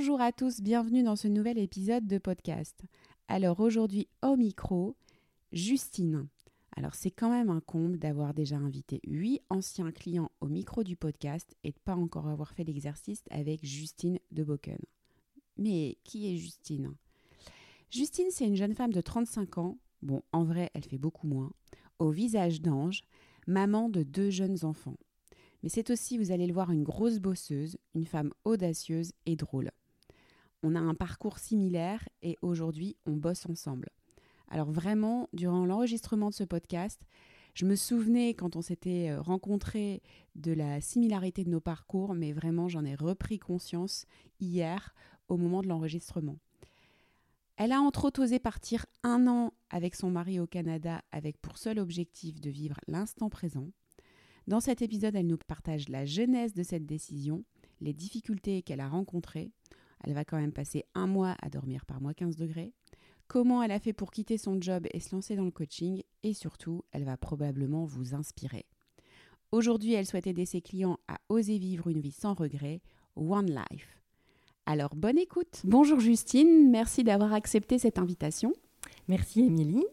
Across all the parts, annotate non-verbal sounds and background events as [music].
Bonjour à tous, bienvenue dans ce nouvel épisode de podcast. Alors aujourd'hui au micro, Justine. Alors c'est quand même un comble d'avoir déjà invité huit anciens clients au micro du podcast et de pas encore avoir fait l'exercice avec Justine de Boken. Mais qui est Justine? Justine, c'est une jeune femme de 35 ans. Bon, en vrai, elle fait beaucoup moins. Au visage d'ange, maman de deux jeunes enfants mais c'est aussi, vous allez le voir, une grosse bosseuse, une femme audacieuse et drôle. On a un parcours similaire et aujourd'hui, on bosse ensemble. Alors vraiment, durant l'enregistrement de ce podcast, je me souvenais quand on s'était euh, rencontrés de la similarité de nos parcours, mais vraiment, j'en ai repris conscience hier au moment de l'enregistrement. Elle a entre autres osé partir un an avec son mari au Canada avec pour seul objectif de vivre l'instant présent. Dans cet épisode, elle nous partage la genèse de cette décision, les difficultés qu'elle a rencontrées. Elle va quand même passer un mois à dormir par mois 15 degrés. Comment elle a fait pour quitter son job et se lancer dans le coaching? Et surtout, elle va probablement vous inspirer. Aujourd'hui, elle souhaite aider ses clients à oser vivre une vie sans regret. One Life. Alors, bonne écoute. Bonjour Justine, merci d'avoir accepté cette invitation. Merci Émilie.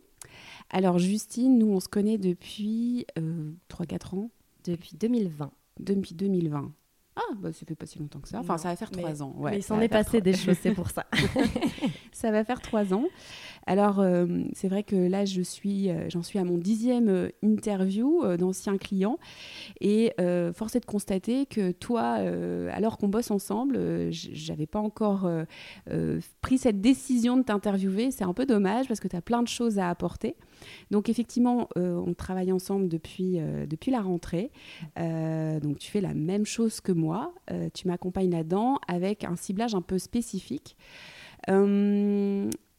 Alors Justine, nous on se connaît depuis euh, 3-4 ans? Depuis 2020. Depuis 2020. Ah, bah, ça fait pas si longtemps que ça. Enfin, ça va faire trois ans. Ouais, mais il s'en est passé des choses, c'est [laughs] pour ça. ça va faire trois ans. Alors, euh, c'est vrai que là, je suis, euh, j'en suis à mon dixième euh, interview d'anciens clients. Et force est de constater que toi, alors qu'on bosse ensemble, j'avais pas encore pris cette décision de t'interviewer. C'est un peu dommage parce que tu as plein de choses à apporter. Donc, effectivement, on travaille ensemble depuis, depuis la rentrée. donc, tu fais la même chose que moi. tu m'accompagnes là-dedans avec un ciblage un peu spécifique.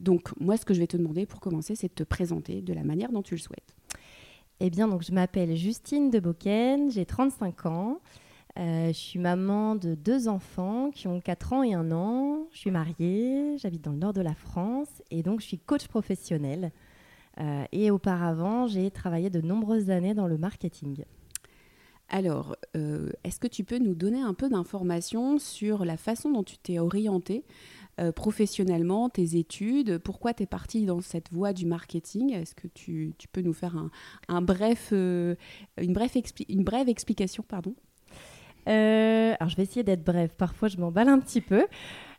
Donc, moi, ce que je vais te demander pour commencer, c'est de te présenter de la manière dont tu le souhaites. Eh bien, donc, je m'appelle Justine de Boken, j'ai 35 ans. Euh, je suis maman de deux enfants qui ont 4 ans et 1 an. Je suis mariée, j'habite dans le nord de la France et donc je suis coach professionnel. Euh, et auparavant, j'ai travaillé de nombreuses années dans le marketing. Alors, euh, est-ce que tu peux nous donner un peu d'informations sur la façon dont tu t'es orientée euh, professionnellement, tes études, pourquoi tu es partie dans cette voie du marketing? Est-ce que tu, peux nous faire un, bref, euh, une, bref une brève explication pardon? Euh, Alors, je vais essayer d'être brève. Parfois, je m'emballe un petit peu.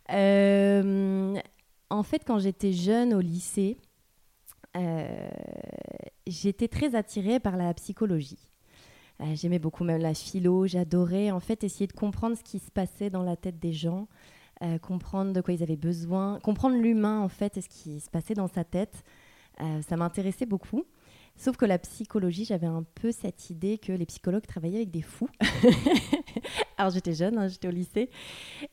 en fait, quand j'étais jeune au lycée, j'étais très attirée par la psychologie. J'aimais beaucoup même la philo, j'adorais en fait essayer de comprendre ce qui se passait dans la tête des gens, euh, comprendre de quoi ils avaient besoin, comprendre l'humain en fait et ce qui se passait dans sa tête. Euh, ça m'intéressait beaucoup. Sauf que la psychologie, j'avais un peu cette idée que les psychologues travaillaient avec des fous. [laughs] Alors j'étais jeune, hein, j'étais au lycée,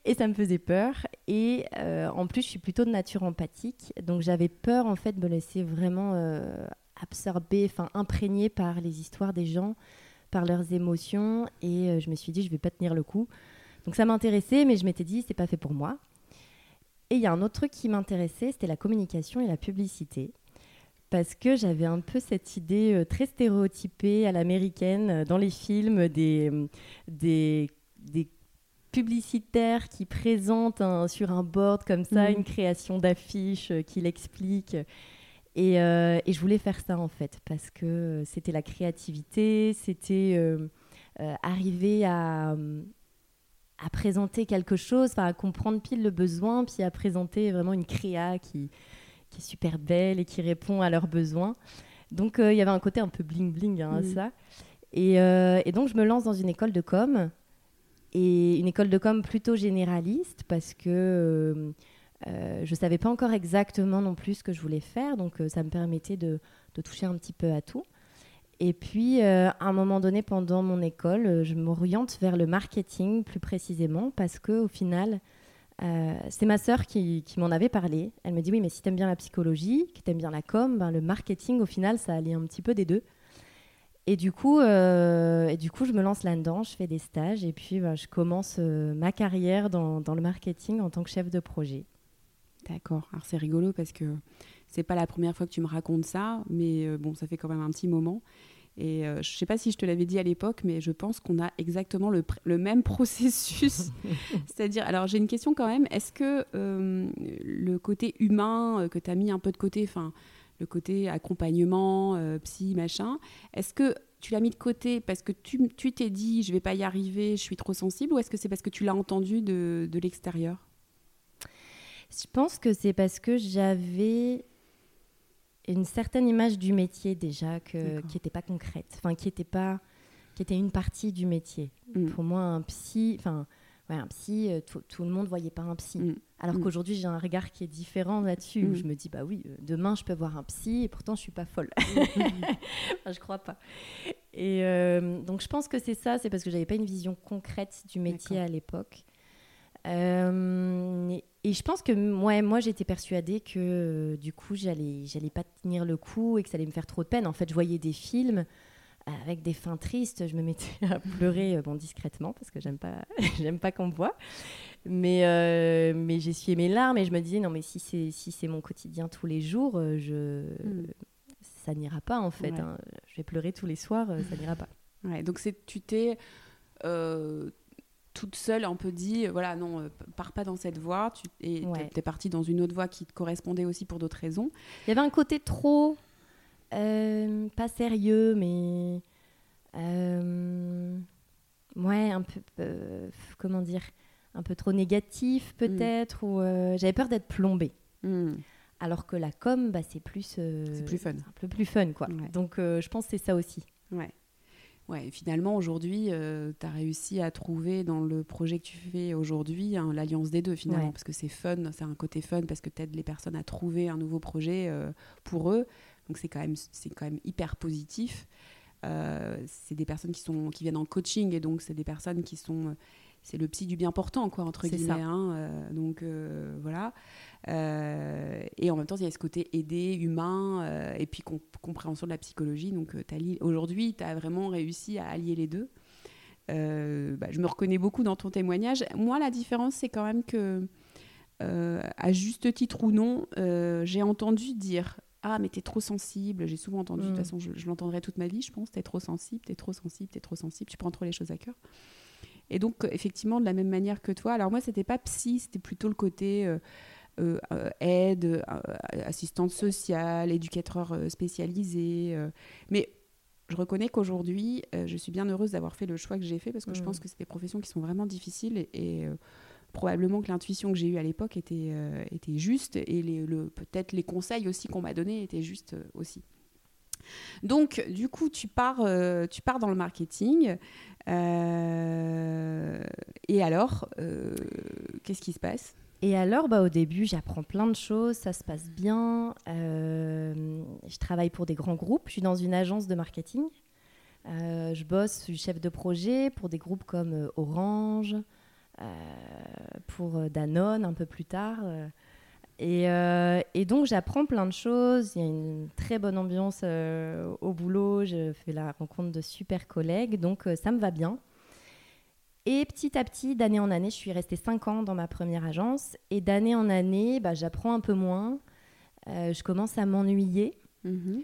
et ça me faisait peur. Et euh, en plus, je suis plutôt de nature empathique, donc j'avais peur en fait de me laisser vraiment absorber, enfin imprégner par les histoires des gens, par leurs émotions. Et je me suis dit, je vais pas tenir le coup. Donc ça m'intéressait, mais je m'étais dit, c'est pas fait pour moi. Et il y a un autre truc qui m'intéressait, c'était la communication et la publicité. Parce que j'avais un peu cette idée euh, très stéréotypée à l'américaine euh, dans les films des, des, publicitaires qui présentent sur un board comme ça mmh. une création d'affiches euh, qui l'explique. Et, et, je voulais faire ça en fait, parce que c'était la créativité, c'était arriver à, à présenter quelque chose, à comprendre pile le besoin, puis à présenter vraiment une créa qui, qui est super belle et qui répond à leurs besoins. Donc euh, il y avait un côté un peu bling bling hein, à mm. ça. Et, euh, et, donc je me lance dans une école de com, et une école de com plutôt généraliste parce que euh, je ne savais pas encore exactement non plus ce que je voulais faire, donc ça me permettait de, de toucher un petit peu à tout. Et puis, euh, à un moment donné, pendant mon école, euh, je m'oriente vers le marketing plus précisément parce qu'au final, euh, c'est ma sœur qui, m'en avait parlé. Elle me dit oui, mais si tu aimes bien la psychologie, que tu aimes bien la com, ben, le marketing, au final, ça allie un petit peu des deux. Et du coup, et du coup je me lance là-dedans, je fais des stages et puis ben, je commence ma carrière dans, dans, le marketing en tant que chef de projet. D'accord. Alors c'est rigolo parce que c'est pas la première fois que tu me racontes ça, mais bon, ça fait quand même un petit moment. Et je ne sais pas si je te l'avais dit à l'époque, mais je pense qu'on a exactement le, le même [laughs] processus. [laughs] C'est-à-dire, alors j'ai une question quand même, est-ce que le côté humain que tu as mis un peu de côté, enfin le côté accompagnement, psy, machin, est-ce que tu l'as mis de côté parce que tu t'es dit je vais pas y arriver, je suis trop sensible, ou est-ce que c'est parce que tu l'as entendu de, de l'extérieur? Je pense que c'est parce que j'avais une certaine image du métier déjà que, qui n'était pas concrète, enfin qui était pas, qui était une partie du métier. Mm. Pour moi, un psy, enfin ouais, un psy, euh, tout, le monde voyait pas un psy. Mm. Alors mm. qu'aujourd'hui, j'ai un regard qui est différent là-dessus. Où je me dis, bah oui, euh, demain, je peux voir un psy et pourtant, je suis pas folle. [laughs] enfin, je crois pas. Et euh, donc, je pense que c'est ça, c'est parce que j'avais pas une vision concrète du métier à l'époque. Et, je pense que moi, moi j'étais persuadée que du coup, j'allais, j'allais pas tenir le coup et que ça allait me faire trop de peine. En fait, je voyais des films avec des fins tristes, je me mettais à [laughs] pleurer, euh, bon, discrètement, parce que j'aime pas, [laughs] j'aime pas qu'on me voit. Mais, euh, mais j'essuyais mes larmes et je me disais, non, mais si c'est, si c'est mon quotidien tous les jours, euh, je, hmm. ça n'ira pas, en fait. Hein. Je vais pleurer tous les soirs, ça n'ira pas. Ouais, donc c'est, tu t'es toute seule un peu dit, voilà, non, pars pas dans cette voie. Tu, et tu es partie dans une autre voie qui te correspondait aussi pour d'autres raisons. Il y avait un côté trop euh, pas sérieux, mais euh, ouais, un peu, euh, comment dire, un peu trop négatif mm. peut-être, ou j'avais peur d'être plombée. Mm. Alors que la com, bah, c'est plus, c'est plus fun, un peu plus fun, quoi. Donc je pense que c'est ça aussi. Ouais. Ouais, finalement, aujourd'hui, tu as réussi à trouver dans le projet que tu fais aujourd'hui hein, l'alliance des deux, finalement, parce que c'est fun, c'est un côté fun, parce que tu aides les personnes à trouver un nouveau projet pour eux, donc c'est quand même quand même hyper positif. Euh, c'est des personnes qui sont qui viennent en coaching et donc c'est des personnes qui sont c'est le psy du bien portant quoi entre guillemets hein, euh, donc euh, voilà et en même temps il y a ce côté aidé humain et puis compréhension de la psychologie donc aujourd'hui tu as vraiment réussi à allier les deux bah, je me reconnais beaucoup dans ton témoignage moi la différence c'est quand même que à juste titre ou non j'ai entendu dire ah, mais t'es trop sensible. J'ai souvent entendu, de toute mm. façon, je, l'entendrai toute ma vie, je pense. T'es trop sensible, t'es trop sensible, t'es trop sensible, tu prends trop les choses à cœur. Et donc, effectivement, de la même manière que toi, alors moi, c'était pas psy, c'était plutôt le côté euh, euh, euh, aide, assistante sociale, éducateur spécialisé. mais je reconnais qu'aujourd'hui, je suis bien heureuse d'avoir fait le choix que j'ai fait parce que je mm. pense que c'est des professions qui sont vraiment difficiles et probablement que l'intuition que j'ai eue à l'époque était, euh, était juste et le, peut-être les conseils aussi qu'on m'a donnés étaient justes euh, aussi. Donc, du coup, tu pars, euh, dans le marketing. et alors, qu'est-ce qui se passe? Et alors, bah, au début, j'apprends plein de choses, ça se passe bien. je travaille pour des grands groupes, je suis dans une agence de marketing. je bosse, je suis chef de projet pour des groupes comme Orange, euh, pour euh, Danone un peu plus tard. Euh, et, donc j'apprends plein de choses. Il y a une très bonne ambiance au boulot. Je fais la rencontre de super collègues. Donc ça me va bien. Et petit à petit, d'année en année, je suis restée 5 ans dans ma première agence. Et d'année en année, bah, j'apprends un peu moins. je commence à m'ennuyer. Mm-hmm.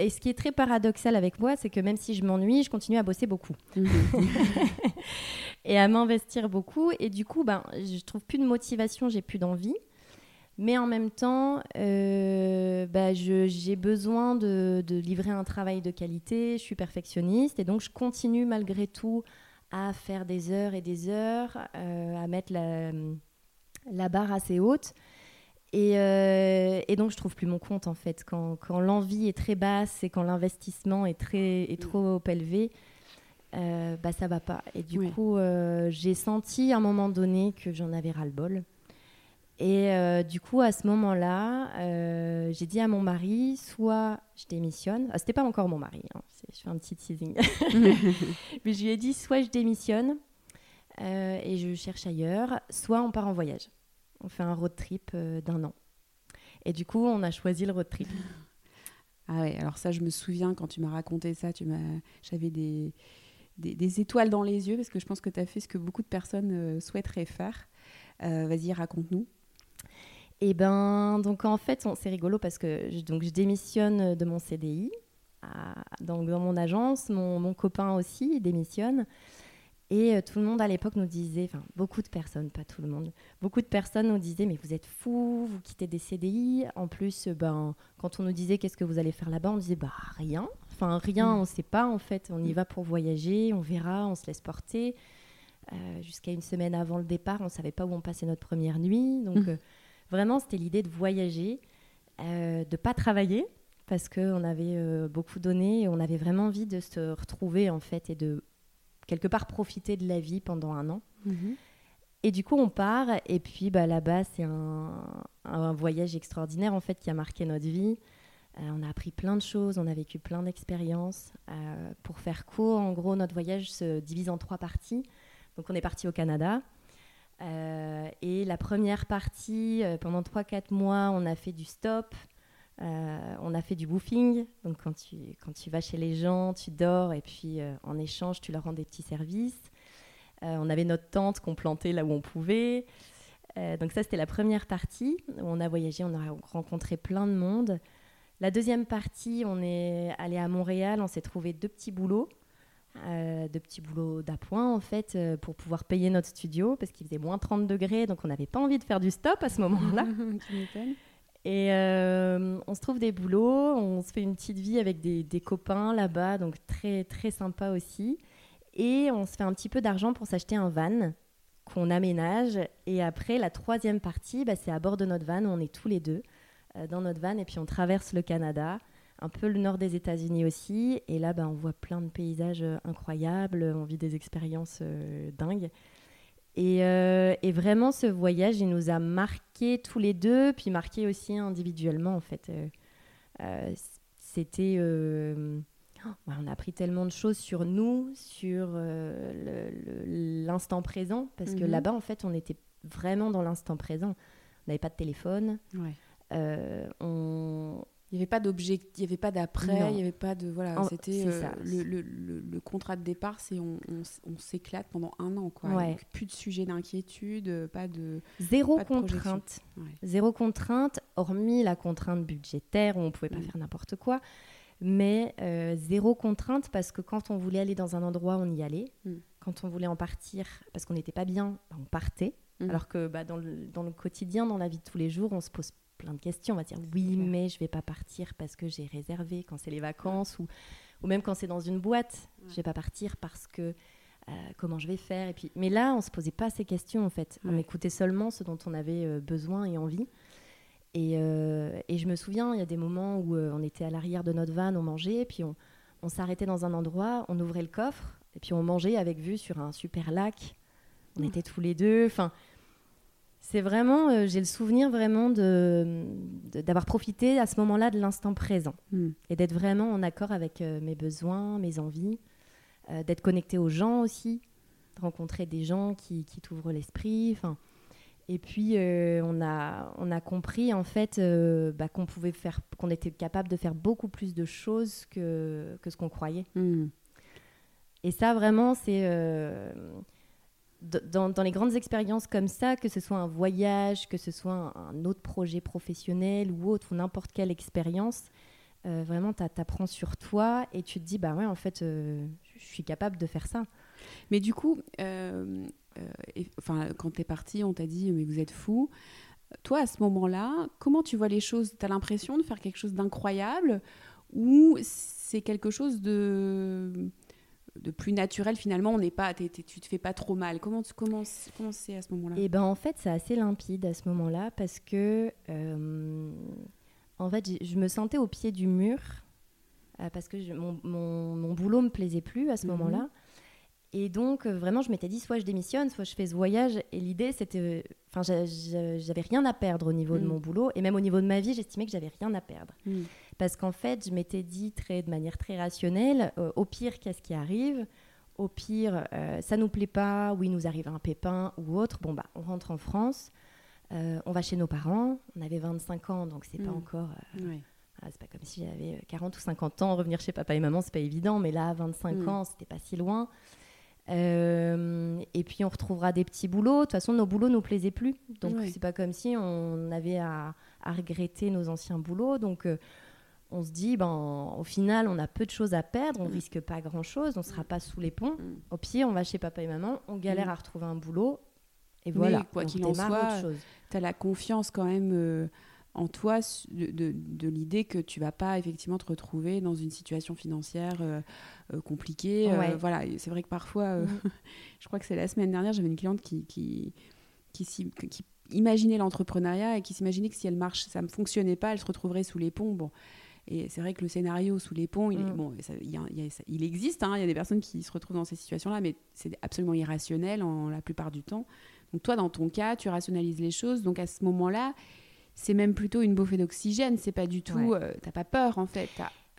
Et ce qui est très paradoxal avec moi, c'est que même si je m'ennuie, je continue à bosser beaucoup. Mhm. [laughs] et à m'investir beaucoup. Et du coup, ben, je trouve plus de motivation, j'ai plus d'envie. Mais en même temps, euh, ben, j'ai besoin de, livrer un travail de qualité. Je suis perfectionniste et donc je continue malgré tout à faire des heures et des heures, euh, à mettre la, la barre assez haute. Euh, et, donc, je trouve plus mon compte, en fait. Quand, quand l'envie est très basse et quand l'investissement est, très, est trop élevé, euh, bah, ça va pas. Et du coup, euh, j'ai senti à un moment donné que j'en avais ras-le-bol. Et euh, du coup, à ce moment-là, j'ai dit à mon mari, soit je démissionne. Ah, C'était pas encore mon mari, hein, je fais un petit teasing. [laughs] Mais je lui ai dit, soit je démissionne et je cherche ailleurs, soit on part en voyage on fait un road trip euh, d'un an. Et du coup, on a choisi le road trip. Ah ouais, alors ça, je me souviens quand tu m'as raconté ça, tu m'as, j'avais des, des, étoiles dans les yeux parce que je pense que tu as fait ce que beaucoup de personnes euh, souhaiteraient faire. Euh, vas-y, raconte-nous. Eh ben, donc en fait, c'est rigolo parce que je, donc, je démissionne de mon CDI dans, mon agence. Mon, copain aussi démissionne. Et euh, tout le monde à l'époque nous disait, enfin beaucoup de personnes, pas tout le monde, beaucoup de personnes nous disaient mais vous êtes fous, vous quittez des CDI. En plus, euh, ben, quand on nous disait qu'est-ce que vous allez faire là-bas, on disait bah rien. Enfin rien, mm. on ne sait pas en fait. On y mm. va pour voyager, on verra, on se laisse porter. Euh, jusqu'à une semaine avant le départ, on ne savait pas où on passait notre première nuit. Donc mm. vraiment, c'était l'idée de voyager, de ne pas travailler parce qu'on avait beaucoup donné et on avait vraiment envie de se retrouver en fait et de quelque part profiter de la vie pendant un an. Mhm. Et du coup, on part. Et puis bah, là-bas, c'est un, voyage extraordinaire en fait qui a marqué notre vie. Euh, on a appris plein de choses, on a vécu plein d'expériences. Euh, pour faire court, en gros, notre voyage se divise en trois parties. Donc, on est parti au Canada. Euh, et la première partie, pendant 3-4 mois, on a fait du stop, euh, on a fait du woofing, donc quand tu, quand tu vas chez les gens, tu dors et puis euh, en échange, tu leur rends des petits services. Euh, on avait notre tente qu'on plantait là où on pouvait. donc ça, c'était la première partie où on a voyagé, on a rencontré plein de monde. La deuxième partie, on est allé à Montréal, on s'est trouvé deux petits boulots. Deux petits boulots d'appoint en fait pour pouvoir payer notre studio parce qu'il faisait moins 30 degrés donc on n'avait pas envie de faire du stop à ce moment-là. [laughs] Et euh, on se trouve des boulots, on se fait une petite vie avec des, copains là-bas, donc très très sympa aussi. Et on se fait un petit peu d'argent pour s'acheter un van qu'on aménage. Et après, la troisième partie, bah, c'est à bord de notre van, où on est tous les deux euh, dans notre van, et puis on traverse le Canada, un peu le nord des États-Unis aussi. Et là, bah, on voit plein de paysages euh, incroyables, on vit des expériences dingues. Euh, et, vraiment, ce voyage, il nous a marqué tous les deux, puis marqué aussi individuellement, en fait. Euh, euh, c'était. on a appris tellement de choses sur nous, sur l'instant présent, parce que mhm. là-bas, en fait, on était vraiment dans l'instant présent. On n'avait pas de téléphone. on, il n'y avait pas d'objectif, il n'y avait pas d'après, il n'y avait pas de. Voilà, c'était. Euh, le, le, le, contrat de départ, c'est on, on, s'éclate pendant un an, quoi. plus de sujet d'inquiétude, pas de. Zéro contrainte. Zéro contrainte, hormis la contrainte budgétaire où on ne pouvait pas mm. faire n'importe quoi. Mais euh, zéro contrainte parce que quand on voulait aller dans un endroit, on y allait. Mm. Quand on voulait en partir parce qu'on n'était pas bien, on partait. Mm. Alors que bah, dans, le, dans le quotidien, dans la vie de tous les jours, on se pose plein de questions. On va dire oui, mais je vais pas partir parce que j'ai réservé quand c'est les vacances ou, ou même quand c'est dans une boîte. Je vais pas partir parce que euh, comment je vais faire. Et puis, mais là, on se posait pas ces questions en fait. On écoutait seulement ce dont on avait euh, besoin et envie. Et, euh, et, je me souviens, il y a des moments où on était à l'arrière de notre van, on mangeait, et puis on, on s'arrêtait dans un endroit, on ouvrait le coffre, et puis on mangeait avec vue sur un super lac. On était tous les deux. Enfin, c'est vraiment, euh, j'ai le souvenir vraiment de, d'avoir profité à ce moment-là de l'instant présent hmm. et d'être vraiment en accord avec euh, mes besoins, mes envies, euh, d'être connecté aux gens aussi, de rencontrer des gens qui, qui t'ouvrent l'esprit. Et puis on, a, on a compris en fait bah, qu'on pouvait faire, qu'on était capable de faire beaucoup plus de choses que, que ce qu'on croyait. Hmm. Et ça vraiment c'est dans, les grandes expériences comme ça, que ce soit un voyage, que ce soit un, autre projet professionnel ou autre, ou n'importe quelle expérience, euh, vraiment, tu apprends sur toi et tu te dis, bah ouais, en fait, euh, je suis capable de faire ça. Mais du coup, euh, quand tu es parti, on t'a dit, mais vous êtes fou. Toi, à ce moment-là, comment tu vois les choses? Tu as l'impression de faire quelque chose d'incroyable ou c'est quelque chose de de plus naturel finalement on n'est pas tu te fais pas trop mal. Comment comment comment c'est à ce moment-là? Et eh ben en fait c'est assez limpide à ce moment-là parce que euh, en fait je me sentais au pied du mur euh, parce que mon, mon, mon, boulot me plaisait plus à ce mhm. moment-là. Et donc euh, vraiment je m'étais dit soit je démissionne soit je fais ce voyage. Et l'idée c'était enfin j'avais rien à perdre au niveau de mhm. mon boulot. Et même au niveau de ma vie j'estimais que j'avais rien à perdre. Mhm parce qu'en fait, je m'étais dit très, de manière très rationnelle, euh, au pire, qu'est-ce qui arrive? Au pire, euh, ça nous plaît pas, ou il nous arrive un pépin ou autre, bon, bah, on rentre en France, euh, on va chez nos parents, on avait 25 ans, donc c'est pas mm. encore... c'est pas comme si j'avais 40 ou 50 ans, revenir chez papa et maman, c'est pas évident, mais là, 25 mm. ans, c'était pas si loin. et puis on retrouvera des petits boulots. De toute façon, nos boulots nous plaisaient plus. Donc c'est pas comme si on avait à, à regretter nos anciens boulots. Donc on se dit, ben, au final, on a peu de choses à perdre, on ne risque pas grand-chose, on ne sera pas sous les ponts. Au pied, on va chez papa et maman, on galère à retrouver un boulot, et voilà, quoi qu'il en soit, tu as la confiance quand même euh, en toi de, de, l'idée que tu vas pas effectivement te retrouver dans une situation financière euh, euh, compliquée. voilà, c'est vrai que parfois, mm. [laughs] je crois que c'est la semaine dernière, j'avais une cliente qui, qui, qui, qui imaginait l'entrepreneuriat et qui s'imaginait que si elle marche, ça ne fonctionnait pas, elle se retrouverait sous les ponts. Bon. Et c'est vrai que le scénario sous les ponts, il, mm. bon, il, existe, hein, il y a des personnes qui se retrouvent dans ces situations-là, mais c'est absolument irrationnel en la plupart du temps. Donc toi, dans ton cas, tu rationalises les choses. Donc à ce moment-là, c'est même plutôt une bouffée d'oxygène. C'est pas du tout. Euh, t'as pas peur en fait.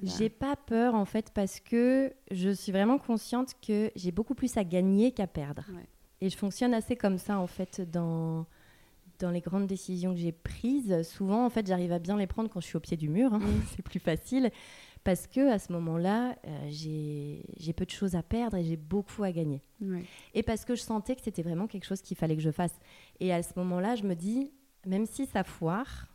J'ai pas peur en fait parce que je suis vraiment consciente que j'ai beaucoup plus à gagner qu'à perdre. Et je fonctionne assez comme ça en fait dans dans les grandes décisions que j'ai prises. Souvent en fait j'arrive à bien les prendre quand je suis au pied du mur. Hein. [laughs] C'est plus facile parce que à ce moment-là, euh, j'ai peu de choses à perdre et j'ai beaucoup à gagner. Et parce que je sentais que c'était vraiment quelque chose qu'il fallait que je fasse. Et à ce moment-là, je me dis, même si ça foire,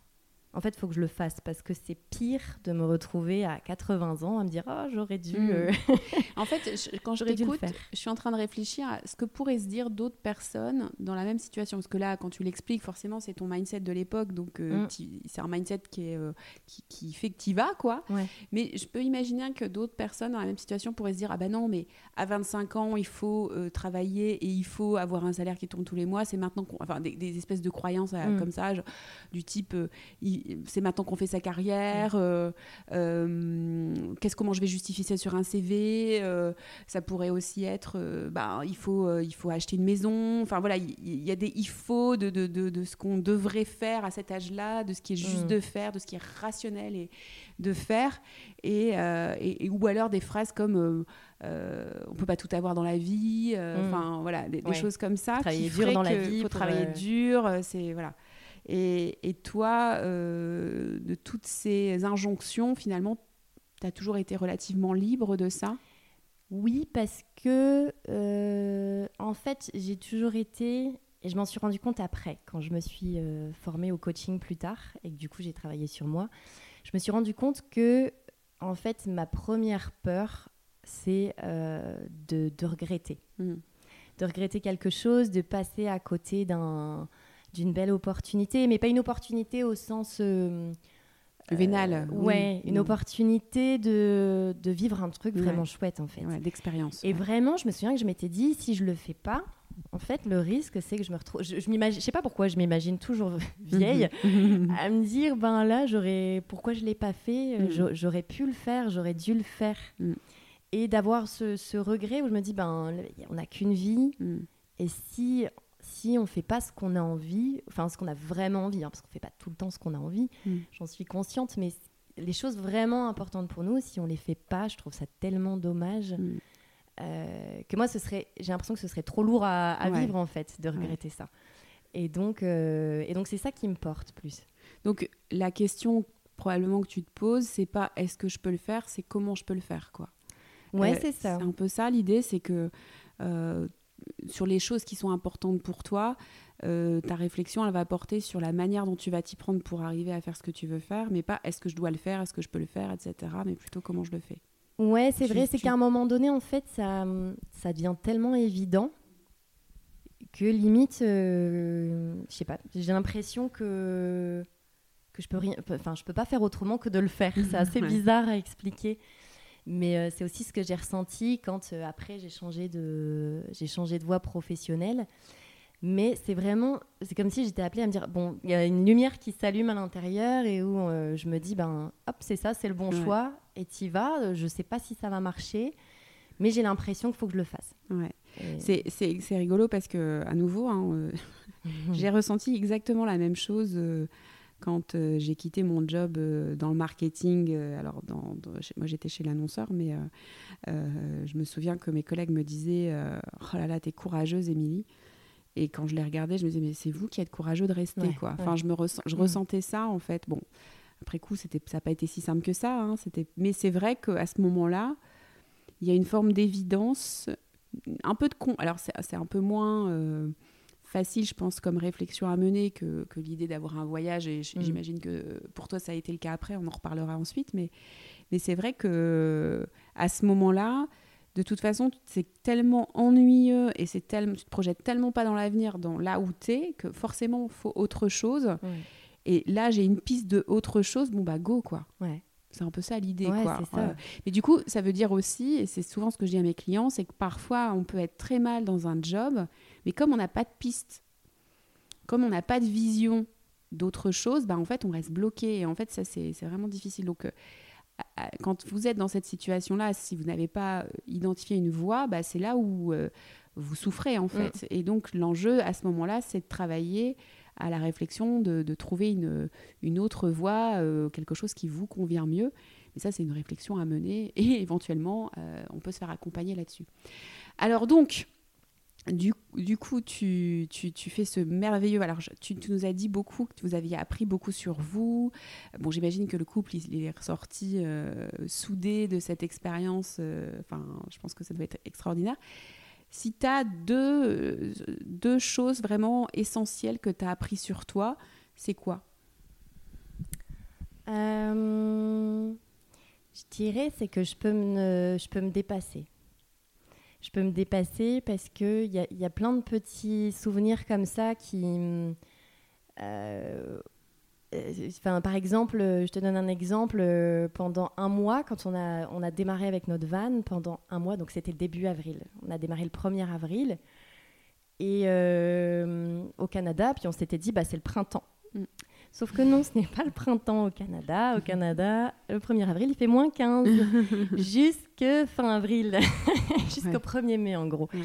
en fait, il faut que je le fasse parce que c'est pire de me retrouver à 80 ans à me dire oh j'aurais dû. Hmm. Euh, [laughs] en fait, quand je t'écoute, je suis en train de réfléchir à ce que pourraient se dire d'autres personnes dans la même situation. Parce que là, quand tu l'expliques, forcément, c'est ton mindset de l'époque, donc euh, hmm. c'est un mindset qui, est, euh, qui, fait que tu y vas, quoi. Mais je peux imaginer que d'autres personnes dans la même situation pourraient se dire ah ben non, mais à 25 ans, il faut travailler et il faut avoir un salaire qui tombe tous les mois. C'est maintenant, enfin des, espèces de croyances hmm. comme ça, du type c'est maintenant qu'on fait sa carrière. Euh, euh, qu'est-ce comment je vais justifier ça sur un CV euh, Ça pourrait aussi être, bah, il faut, il faut acheter une maison. Enfin voilà, il y, a des il faut de, de, de, ce qu'on devrait faire à cet âge-là, de ce qui est juste mm. de faire, de ce qui est rationnel et de faire, et, et, ou alors des phrases comme euh, on peut pas tout avoir dans la vie, mm. enfin voilà, des, choses comme ça. Travailler dur dans la vie, faut travailler dur, c'est voilà. Et, toi, euh, de toutes ces injonctions, finalement, tu as toujours été relativement libre de ça? Oui, parce que, euh, en fait, j'ai toujours été, et je m'en suis rendu compte après, quand je me suis euh, formée au coaching plus tard, et que du coup j'ai travaillé sur moi, je me suis rendu compte que, en fait, ma première peur, c'est de, regretter. Mmh. De regretter quelque chose, de passer à côté d'un d'une belle opportunité, mais pas une opportunité au sens euh, vénal. Euh, ouais, une opportunité de, de, vivre un truc vraiment chouette en fait. d'expérience. Et vraiment, je me souviens que je m'étais dit, si je le fais pas, en fait, le risque, c'est que je me retrouve. Je, je m'imagine, sais pas pourquoi, je m'imagine toujours [laughs] vieille [laughs] à me dire, ben là, j'aurais. Pourquoi je l'ai pas fait mm. J'aurais pu le faire, j'aurais dû le faire. Mm. Et d'avoir ce, ce, regret où je me dis, ben, on n'a qu'une vie. Mm. Et si si on fait pas ce qu'on a envie, enfin ce qu'on a vraiment envie, hein, parce qu'on fait pas tout le temps ce qu'on a envie, mm. j'en suis consciente, mais les choses vraiment importantes pour nous, si on les fait pas, je trouve ça tellement dommage. Mm. Euh, que moi, ce serait, j'ai l'impression que ce serait trop lourd à, vivre en fait, de regretter ça. Et donc, euh, et donc c'est ça qui me porte plus. Donc la question probablement que tu te poses, c'est pas est-ce que je peux le faire, c'est comment je peux le faire, quoi. Ouais, euh, c'est ça. C'est un peu ça l'idée, c'est que sur les choses qui sont importantes pour toi, euh, ta réflexion, elle va porter sur la manière dont tu vas t'y prendre pour arriver à faire ce que tu veux faire, mais pas est-ce que je dois le faire, est-ce que je peux le faire, etc., mais plutôt comment je le fais. Ouais, c'est vrai, c'est qu'à un moment donné, en fait, ça, ça devient tellement évident que limite, euh, je sais pas, j'ai l'impression que que je peux rien, enfin, je peux pas faire autrement que de le faire. C'est [laughs] assez bizarre à expliquer. Mais euh, c'est aussi ce que j'ai ressenti quand euh, après j'ai changé de j'ai changé de voie professionnelle. Mais c'est vraiment, c'est comme si j'étais appelée à me dire bon, il y a une lumière qui s'allume à l'intérieur et où euh, je me dis ben hop c'est ça, c'est le bon choix et t'y vas. Je sais pas si ça va marcher, mais j'ai l'impression qu'il faut que je le fasse. Ouais. C'est rigolo parce que à nouveau, hein, [laughs] j'ai ressenti exactement la même chose quand euh, j'ai quitté mon job euh, dans le marketing, euh, alors dans, moi j'étais chez l'annonceur, mais je me souviens que mes collègues me disaient Oh là là, t'es courageuse, Émilie. Et quand je les regardais, je me disais Mais c'est vous qui êtes courageux de rester, quoi. Enfin, je, me je mm. ressentais ça, en fait. Bon, après coup, ça n'a pas été si simple que ça. Hein, mais c'est vrai qu'à ce moment-là, il y a une forme d'évidence, un peu de con. Alors, c'est un peu moins facile, je pense, comme réflexion à mener que, que l'idée d'avoir un voyage. Et Mm. j'imagine que pour toi, ça a été le cas après. On en reparlera ensuite. Mais, mais c'est vrai que à ce moment-là, de toute façon, c'est tellement ennuyeux et c'est tellement, tu te projettes tellement pas dans l'avenir, dans là où tu es, que forcément, il faut autre chose. Ouais. Et là, j'ai une piste de autre chose. Bon, bah, go, quoi. Ouais. C'est un peu ça l'idée, Ouais, quoi. ça. Euh, mais du coup, ça veut dire aussi, et c'est souvent ce que je dis à mes clients, c'est que parfois, on peut être très mal dans un job, mais comme on n'a pas de piste, comme on n'a pas de vision d'autre chose, bah, en fait, on reste bloqué. Et en fait, ça, c'est vraiment difficile. Donc, euh, quand vous êtes dans cette situation-là, si vous n'avez pas euh, identifié une voie, bah, c'est là où euh, vous souffrez, en fait. Et donc, l'enjeu, à ce moment-là, c'est de travailler à la réflexion, de, de trouver une, une autre voie, euh, quelque chose qui vous convient mieux. Mais ça, c'est une réflexion à mener et [laughs] éventuellement, on peut se faire accompagner là-dessus. Alors donc, du, coup, tu, fais ce merveilleux... Alors, tu, nous as dit beaucoup que vous aviez appris beaucoup sur vous. Bon, j'imagine que le couple, est ressorti euh, soudé de cette expérience. euh, Enfin, je pense que ça doit être extraordinaire. Si tu as deux, euh, deux choses vraiment essentielles que tu as appris sur toi, c'est quoi? Je dirais c'est que je peux me dépasser. Je peux me dépasser parce qu'il y a, y a plein de petits souvenirs comme ça qui... euh, euh, Enfin, par exemple, je te donne un exemple. euh, Pendant un mois, quand on a, on a démarré avec notre van, pendant un mois, donc c'était début avril. On a démarré le 1er avril et au Canada, puis on s'était dit, bah, c'est le printemps. Mm. Sauf que non, ce n'est pas le printemps au Canada. Au Canada, le 1er avril, il fait moins 15 [laughs] jusque fin avril, [laughs] jusqu'au Ouais. 1er mai en gros. Ouais.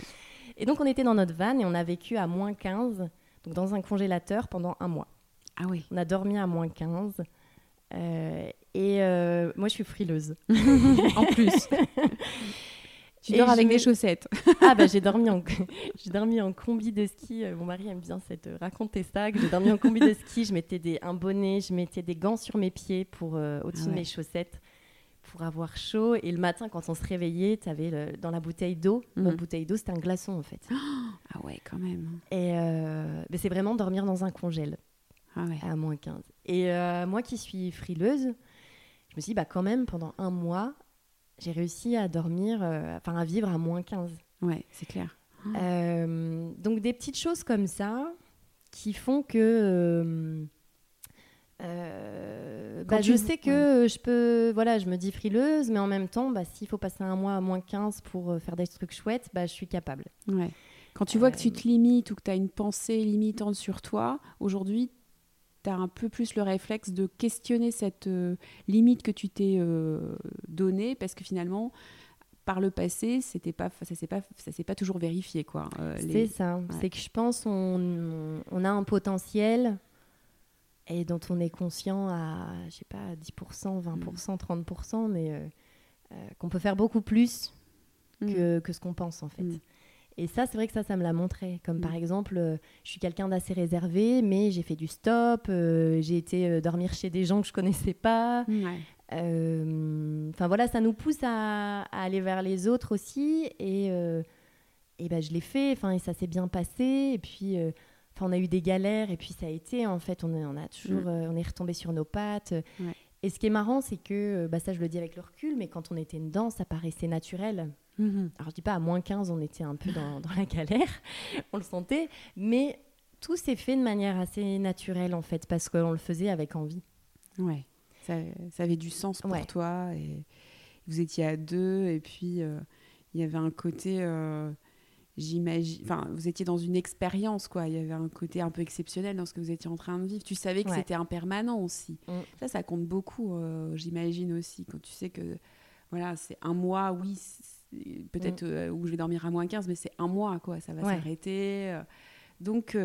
Et donc on était dans notre van et on a vécu à moins 15, donc dans un congélateur pendant un mois. Ah oui. On a dormi à moins 15. euh, et euh, moi, je suis frileuse. [laughs] en plus. Tu Et dors avec je des chaussettes. Ah bah j'ai dormi en [laughs] j'ai dormi en combi de ski. Euh, Mon mari aime bien cette euh, raconter ça. J'ai dormi en combi de ski. Je mettais des un bonnet, je mettais des gants sur mes pieds pour euh, au-dessus Ah de mes chaussettes pour avoir chaud. Et le matin, quand on se réveillait, t'avais le- dans la bouteille d'eau. Mhm. Notre bouteille d'eau, c'était un glaçon en fait. [gasps] Ah ouais, quand même. Et euh, mais c'est vraiment dormir dans un congèle. Ah ouais. à moins 15. Et euh, moi qui suis frileuse, je me suis dit, bah, quand même, pendant un mois, j'ai réussi à dormir, euh, enfin à vivre à moins 15. Ouais, c'est clair. Euh, donc des petites choses comme ça qui font que euh, bah, tu- je sais que je peux, voilà, je me dis frileuse, mais en même temps, bah, s'il faut passer un mois à moins 15 pour faire des trucs chouettes, bah, je suis capable. Ouais. Quand tu vois que tu te limites ou que tu as une pensée limitante sur toi, aujourd'hui, tu as un peu plus le réflexe de questionner cette euh, limite que tu t'es euh, donnée parce que finalement, par le passé, c'était pas, ça s'est pas, ça s'est pas toujours vérifié. quoi. Euh, C'est les- ça. Ouais. C'est que je pense on, on a un potentiel et dont on est conscient à, je sais pas, 10%, 20%, 30%, mais qu'on peut faire beaucoup plus Mm. que, que ce qu'on pense en fait. Mm. Et ça, c'est vrai que ça, ça me l'a montré. Comme Mm. par exemple, euh, je suis quelqu'un d'assez réservé, mais j'ai fait du stop, euh, j'ai été euh, dormir chez des gens que je connaissais pas. Euh, Enfin voilà, ça nous pousse à, à aller vers les autres aussi. Et, et ben, je l'ai fait, enfin, et ça s'est bien passé. Et puis, enfin, on a eu des galères, et puis ça a été, en fait, on, est- on a toujours, Mm. on est retombé sur nos pattes. Et ce qui est marrant, c'est que, bah, ça je le dis avec le recul, mais quand on était dedans, ça paraissait naturel. Mhm. Alors je dis pas à moins 15, on était un peu dans, [laughs] dans la galère, on le sentait, mais tout s'est fait de manière assez naturelle en fait, parce qu'on le faisait avec envie. Ouais. Ça, ça avait du sens pour Ouais. toi et vous étiez à deux et puis euh, il y avait un côté, euh, j'imagine, enfin vous étiez dans une expérience quoi. Il y avait un côté un peu exceptionnel dans ce que vous étiez en train de vivre. Tu savais que Ouais. c'était impermanent aussi. Mm. Ça, ça compte beaucoup, euh, j'imagine aussi quand tu sais que voilà c'est un mois, oui. Peut-être euh, où je vais dormir à moins 15, mais c'est un mois, quoi. Ça va Mm. Ouais. s'arrêter. euh. Donc,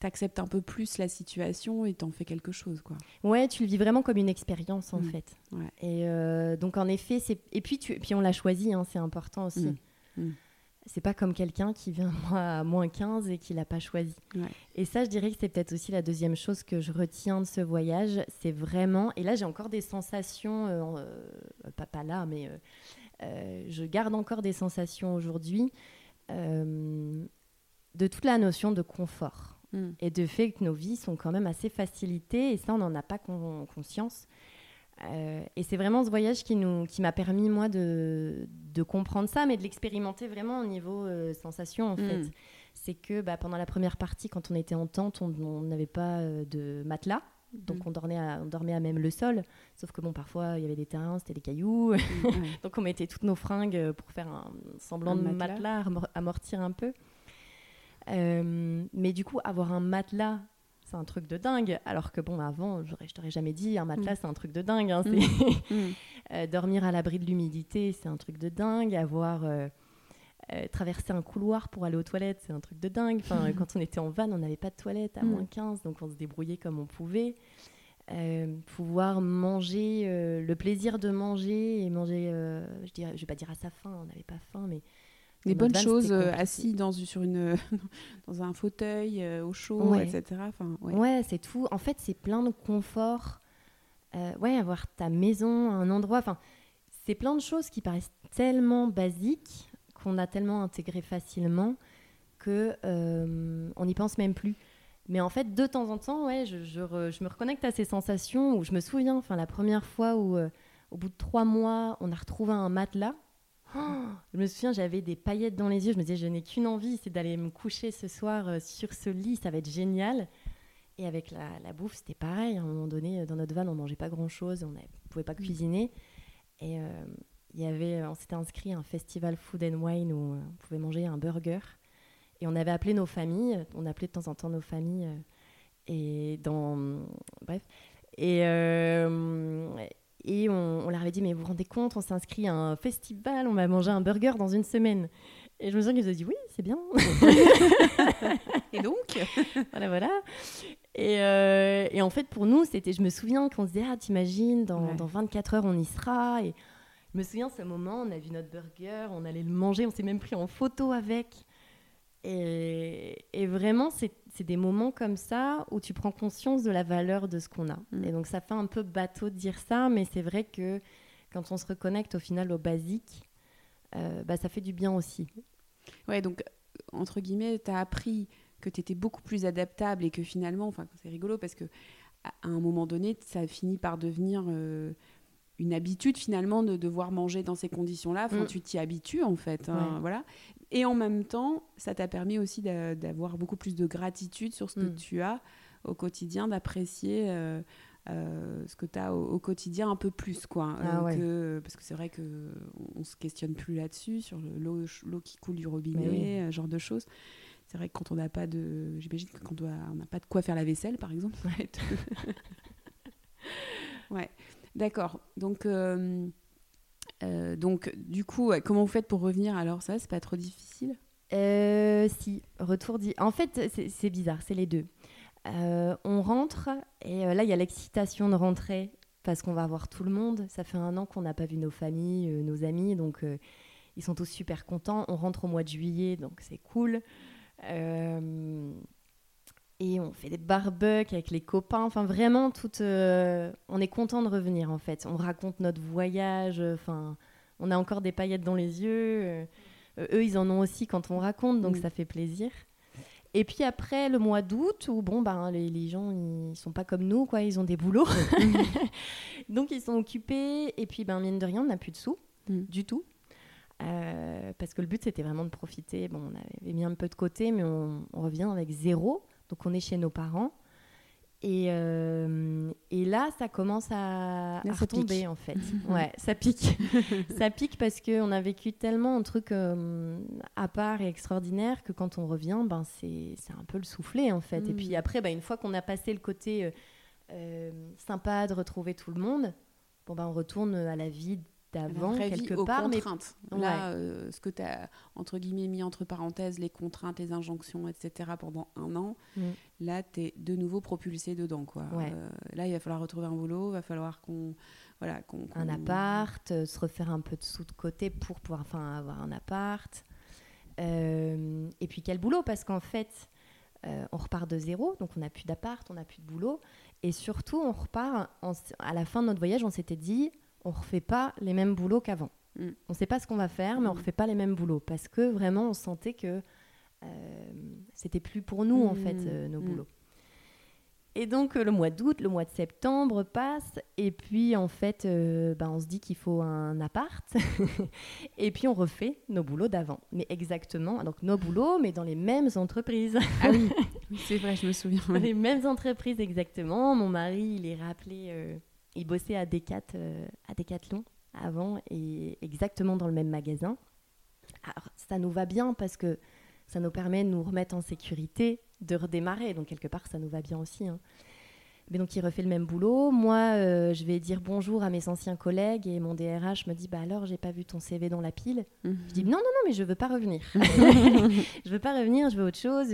tu acceptes un peu plus la situation et t'en fais quelque chose, quoi. Ouais, tu le vis vraiment comme une expérience en Mm. fait. Ouais. Et euh, donc en effet, c'est et puis tu... puis on l'a choisi, hein, c'est important aussi. Mm. Mm. C'est pas comme quelqu'un qui vient à moins 15 et qui l'a pas choisi. Ouais. Et ça, je dirais que c'est peut-être aussi la deuxième chose que je retiens de ce voyage, c'est vraiment. Et là, j'ai encore des sensations, euh, euh, pas, pas là, mais euh, euh, je garde encore des sensations aujourd'hui. Euh, de toute la notion de confort Mm. et de fait que nos vies sont quand même assez facilitées et ça, on n'en a pas con- conscience. Euh, et c'est vraiment ce voyage qui, nous, qui m'a permis, moi, de, de comprendre ça, mais de l'expérimenter vraiment au niveau euh, sensation, en fait. Mm. C'est que bah, pendant la première partie, quand on était en tente, on n'avait pas euh, de matelas. Donc Mm. on, dormait à, on dormait à même le sol. Sauf que bon, parfois, il y avait des terrains, c'était des cailloux. [laughs] Ouais. Donc on mettait toutes nos fringues euh, pour faire un semblant Un de matelas. matelas, amor- amortir un peu. Euh, mais du coup, avoir un matelas, c'est un truc de dingue. Alors que bon, avant, je t'aurais jamais dit, un matelas, Mm. c'est un truc de dingue. hein. Mm. Mm. [laughs] Euh, dormir à l'abri de l'humidité, c'est un truc de dingue. Avoir euh, euh, traversé un couloir pour aller aux toilettes, c'est un truc de dingue. Enfin, [laughs] quand on était en van, on n'avait pas de toilette à Mm. moins 15, donc on se débrouillait comme on pouvait. Euh, pouvoir manger, euh, le plaisir de manger et manger, je, dirais, je vais pas dire à sa faim, on n'avait pas faim, mais Des bonnes van, choses assis dans, sur une, [laughs] dans un fauteuil au chaud, Ouais. etc. Enfin, ouais. Ouais, c'est tout. En fait, c'est plein de confort. Ouais, avoir ta maison, un endroit. Enfin, c'est plein de choses qui paraissent tellement basiques qu'on a tellement intégré facilement que euh, on n'y pense même plus. Mais en fait, de temps en temps, ouais, je, je re- je me reconnecte à ces sensations où je me souviens, enfin, la première fois où, euh, au bout de trois mois, on a retrouvé un matelas. Oh, je me souviens, j'avais des paillettes dans les yeux. Je me disais, je n'ai qu'une envie, c'est d'aller me coucher ce soir euh, sur ce lit. Ça va être génial. Et avec la, la bouffe, c'était pareil. À un moment donné, dans notre van, on mangeait pas grand-chose, on ne pouvait pas cuisiner. Et il y avait, on s'était inscrit à un festival Food and Wine où euh, on pouvait manger un burger. Et on avait appelé nos familles. On appelait de temps en temps nos familles. euh, et dans, bref. Et euh, et on, on leur avait dit, mais vous vous rendez compte, on s'est inscrit à un festival, on va manger un burger dans une semaine. Et je me souviens qu'ils ont dit, oui, c'est bien. [laughs] Et donc [laughs] voilà, voilà. Et, euh, et en fait, pour nous, c'était, je me souviens qu'on se disait, ah, t'imagines, dans, Ouais. dans 24 heures, on y sera. Et me souviens, ce moment, on a vu notre burger, on allait le manger, on s'est même pris en photo avec. Et, et vraiment, c'est, des moments comme ça où tu prends conscience de la valeur de ce qu'on a. Mm. Et donc, ça fait un peu bateau de dire ça, mais c'est vrai que quand on se reconnecte au final au basique, euh, bah, ça fait du bien aussi. Ouais, donc, entre guillemets, tu as appris que tu étais beaucoup plus adaptable et que finalement, enfin, c'est rigolo parce que à un moment donné, ça a fini par devenir euh, une habitude finalement de devoir manger dans ces conditions-là. Enfin, Mm. tu t'y habitues en fait. hein, Ouais. voilà. Et en même temps, ça t'a permis aussi d'a- d'avoir beaucoup plus de gratitude sur ce que Mm. tu as au quotidien, d'apprécier. euh, euh, ce que tu as au, au quotidien un peu plus quoi Ah euh, ouais. que- parce que c'est vrai que on se questionne plus là-dessus sur le- l'eau qui coule du robinet oui. genre de choses c'est vrai que quand on n'a pas de j'imagine que quand on n'a pas de quoi faire la vaisselle par exemple ça va être- ouais [laughs] d'accord donc euh, euh, donc du coup comment vous faites pour revenir alors? Ça c'est pas trop difficile? Euh, si, retour dit. En fait, c'est- bizarre, c'est les deux. Euh, on rentre et là, il y a l'excitation de rentrer parce qu'on va voir tout le monde. Ça fait un an qu'on n'a pas vu nos familles, nos amis, donc ils sont tous super contents. On rentre au mois de juillet, donc c'est cool. Euh, et on fait des barbecues avec les copains. Enfin, vraiment, tout, euh, on est content de revenir en fait. On raconte notre voyage. Enfin, on a encore des paillettes dans les yeux. euh, euh, eux, ils en ont aussi quand on raconte, donc ça fait plaisir. Et puis après, le mois d'août, où bon, ben, les, les gens, ils sont pas comme nous, quoi, ils ont des boulots. [laughs] donc ils sont occupés. Et puis, ben, mine de rien, on n'a plus de sous, Mm. du tout. Euh, parce que le but, c'était vraiment de profiter. Bon, on avait mis un peu de côté, mais on, on revient avec zéro. Donc on est chez nos parents. Et, euh, et là, ça commence à, Là, à ça retomber, pique. en fait. [laughs] ouais, ça pique. [laughs] ça pique parce qu'on a vécu tellement un truc euh, à part et extraordinaire que quand on revient, ben, c'est un peu le soufflet, en fait. Et Mm. puis après, ben, une fois qu'on a passé le côté euh, sympa de retrouver tout le monde, bon, ben, on retourne à la vie d'avant, quelque aux part. Mais contraintes. Là, euh, ce que tu as, entre guillemets, mis entre parenthèses, les contraintes, les injonctions, etc., pendant un an, Mm. là, tu es de nouveau propulsé dedans. Quoi. Ouais. Euh, là, il va falloir retrouver un boulot, il va falloir qu'on. Voilà, qu'on, un appart, euh, se refaire un peu de sous de côté pour pouvoir enfin, avoir un appart. Et puis quel boulot? Parce qu'en fait, on repart de zéro, donc on n'a plus d'appart, on n'a plus de boulot. Et surtout, on repart, en à la fin de notre voyage, on s'était dit, on refait pas les mêmes boulots qu'avant. Mm. On ne sait pas ce qu'on va faire, mais on Mm. refait pas les mêmes boulots. Parce que vraiment, on sentait que c'était plus pour nous, en fait, Mmh, nos mmh. boulots. Et donc, euh, le mois d'août, le mois de septembre passe. Et puis, en fait, euh, bah, on se dit qu'il faut un appart. [laughs] et puis, on refait nos boulots d'avant. Mais exactement, donc nos boulots, mais dans les mêmes entreprises. Ah oui, oui c'est vrai, je me souviens. Dans les mêmes entreprises, exactement. Mon mari, il est rappelé, euh, il bossait à, Decat, euh, à Decathlon avant, et exactement dans le même magasin. Alors, ça nous va bien parce que ça nous permet de nous remettre en sécurité, de redémarrer. Donc, quelque part, ça nous va bien aussi. hein. Mais donc, il refait le même boulot. Moi, euh, je vais dire bonjour à mes anciens collègues et mon DRH me dit Bah alors, j'ai pas vu ton CV dans la pile. Mhm. Je dis non, non, non, mais je veux pas revenir. [laughs] [laughs] je veux pas revenir, je veux autre chose.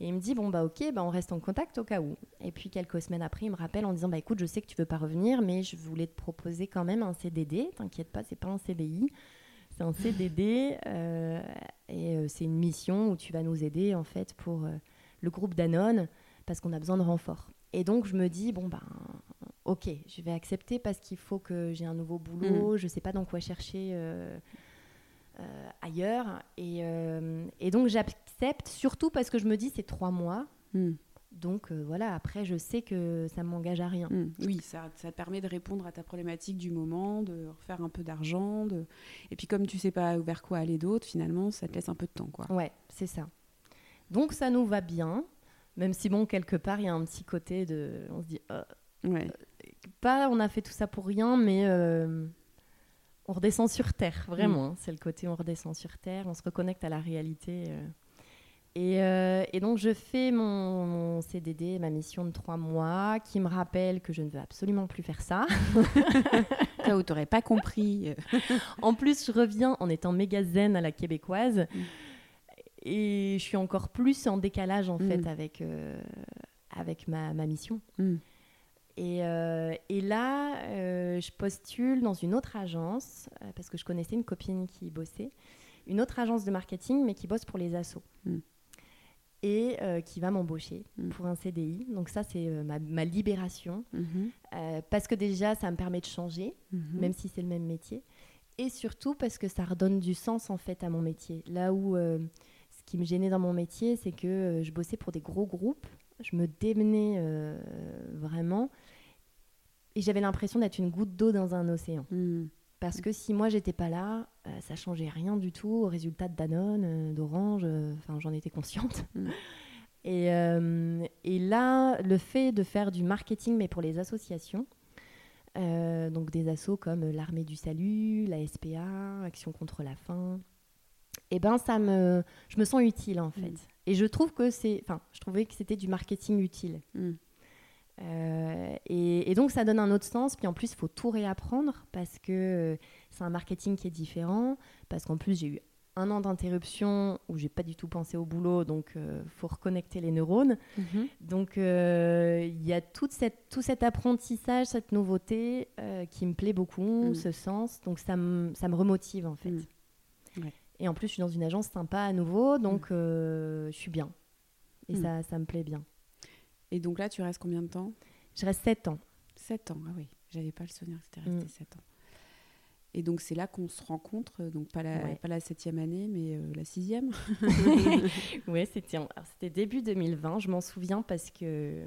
Et il me dit bon bah ok, bah on reste en contact au cas où. Et puis quelques semaines après, il me rappelle en disant bah écoute, je sais que tu veux pas revenir, mais je voulais te proposer quand même un CDD. T'inquiète pas, c'est pas un CDI, c'est un CDD euh, et euh, c'est une mission où tu vas nous aider en fait pour euh, le groupe Danone parce qu'on a besoin de renfort. Et donc je me dis bon bah ok, je vais accepter parce qu'il faut que j'ai un nouveau boulot. Je sais pas dans quoi chercher. Euh, euh, ailleurs. Et, euh, et donc j'accepte surtout parce que je me dis c'est trois mois. Mhm. Donc euh, voilà, après je sais que ça m'engage à rien. Mhm. Oui, ça, ça te permet de répondre à ta problématique du moment, de refaire un peu d'argent. De... Et puis comme tu sais pas vers quoi aller d'autre, finalement, ça te laisse un peu de temps. quoi. Ouais, c'est ça. Donc ça nous va bien, même si bon, quelque part, il y a un petit côté de... On se dit, euh, Ouais. pas on a fait tout ça pour rien, mais euh, on redescend sur Terre, vraiment. hein. C'est le côté on redescend sur Terre, on se reconnecte à la réalité. euh. Et, euh, et donc je fais mon, mon CDD, ma mission de trois mois, qui me rappelle que je ne veux absolument plus faire ça. [laughs] Là où t'aurais pas compris. euh, En plus, je reviens en étant méga zen à la québécoise. Mm. Et je suis encore plus en décalage, en fait, Mm. avec, euh, avec ma, ma mission. Et, euh, et là, euh, je postule dans une autre agence, euh, parce que je connaissais une copine qui bossait, une autre agence de marketing, mais qui bosse pour les assos. Mm. Et qui va m'embaucher Mm. pour un CDI. Donc ça, c'est ma, ma libération. Mhm. Parce que déjà, ça me permet de changer Mhm. même si c'est le même métier. Et surtout parce que ça redonne du sens en fait à mon métier. Là où ce qui me gênait dans mon métier, c'est que je bossais pour des gros groupes, je me démenais euh, vraiment, et j'avais l'impression d'être une goutte d'eau dans un océan. Mhm. Parce que si moi j'étais pas là, euh, ça changeait rien du tout au résultat de Danone, euh, d'Orange, euh, enfin j'en étais consciente. Mm. [laughs] Et, et là, le fait de faire du marketing, mais pour les associations, donc des assos comme l'Armée du Salut, la SPA, Action contre la faim, et ben ça me, je me sens utile en fait. Mm. Et je trouve que c'est, enfin, je trouvais que c'était du marketing utile. Mhm. Euh, et, et donc ça donne un autre sens. Puis en plus, il faut tout réapprendre parce que euh, c'est un marketing qui est différent. Parce qu'en plus, j'ai eu un an d'interruption où j'ai pas du tout pensé au boulot, donc il faut reconnecter les neurones. Mhm. Donc euh, il y a toute cette, tout cet apprentissage, cette nouveauté euh, qui me plaît beaucoup, Mm. ce sens. Donc ça me, ça me remotive en fait. Mm. Et en plus, je suis dans une agence sympa à nouveau, donc euh, je suis bien. Et Mm. ça, ça me plaît bien. Et donc là, tu restes combien de temps? Je reste 7 ans. 7 ans, ah oui, j'avais pas le souvenir que c'était resté Mm. 7 ans. Et donc c'est là qu'on se rencontre, euh, donc pas la, Ouais. pas la septième année, mais euh, la sixième. [laughs] [laughs] ouais, c'était début 2020, je m'en souviens parce que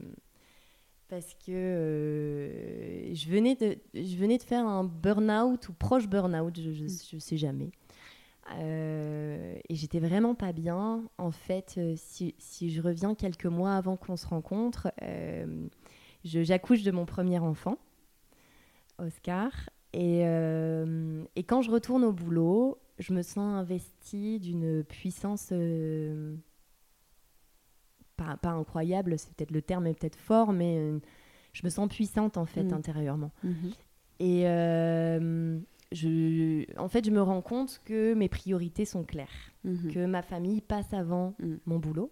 parce que euh, je venais de je venais de faire un burn-out ou proche burn-out, je, Mm. je sais jamais. Euh, et j'étais vraiment pas bien. En fait, euh, si, si je reviens quelques mois avant qu'on se rencontre, euh, j'accouche de mon premier enfant, Oscar. Et, euh, et quand je retourne au boulot, je me sens investie d'une puissance pas, pas incroyable, c'est peut-être le terme est peut-être fort, mais je me sens puissante en fait Mm. intérieurement. Mhm. Et je, en fait, je me rends compte que mes priorités sont claires, Mhm. que ma famille passe avant Mm. mon boulot.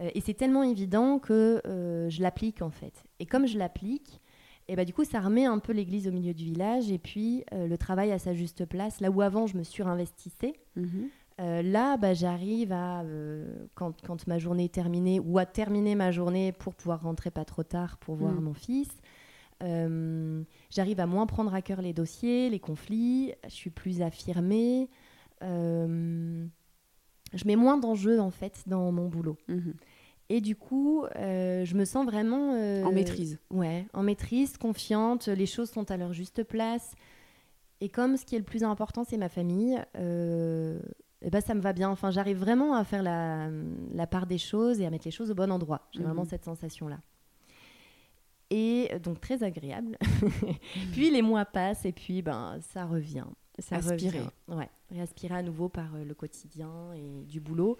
Euh, et c'est tellement évident que euh, je l'applique en fait. Et comme je l'applique, et bah, du coup, ça remet un peu l'église au milieu du village et puis euh, le travail à sa juste place. Là où avant, je me surinvestissais, Mhm. là, bah, j'arrive à, quand, quand ma journée est terminée, ou à terminer ma journée pour pouvoir rentrer pas trop tard pour voir mon fils, euh, j'arrive à moins prendre à cœur les dossiers, les conflits, je suis plus affirmée. euh, je mets moins d'enjeux en fait dans mon boulot. Mhm. Et du coup, euh, je me sens vraiment En maîtrise. Ouais, en maîtrise, confiante. Les choses sont à leur juste place. Et comme ce qui est le plus important, c'est ma famille, eh ben, ça me va bien. Enfin, j'arrive vraiment à faire la, la part des choses et à mettre les choses au bon endroit. J'ai Mhm. vraiment cette sensation-là. Et donc très agréable. [laughs] puis les mois passent et puis ben ça revient. Ça Aspirer. revient. Ouais, réaspirer à nouveau par euh, le quotidien et du boulot.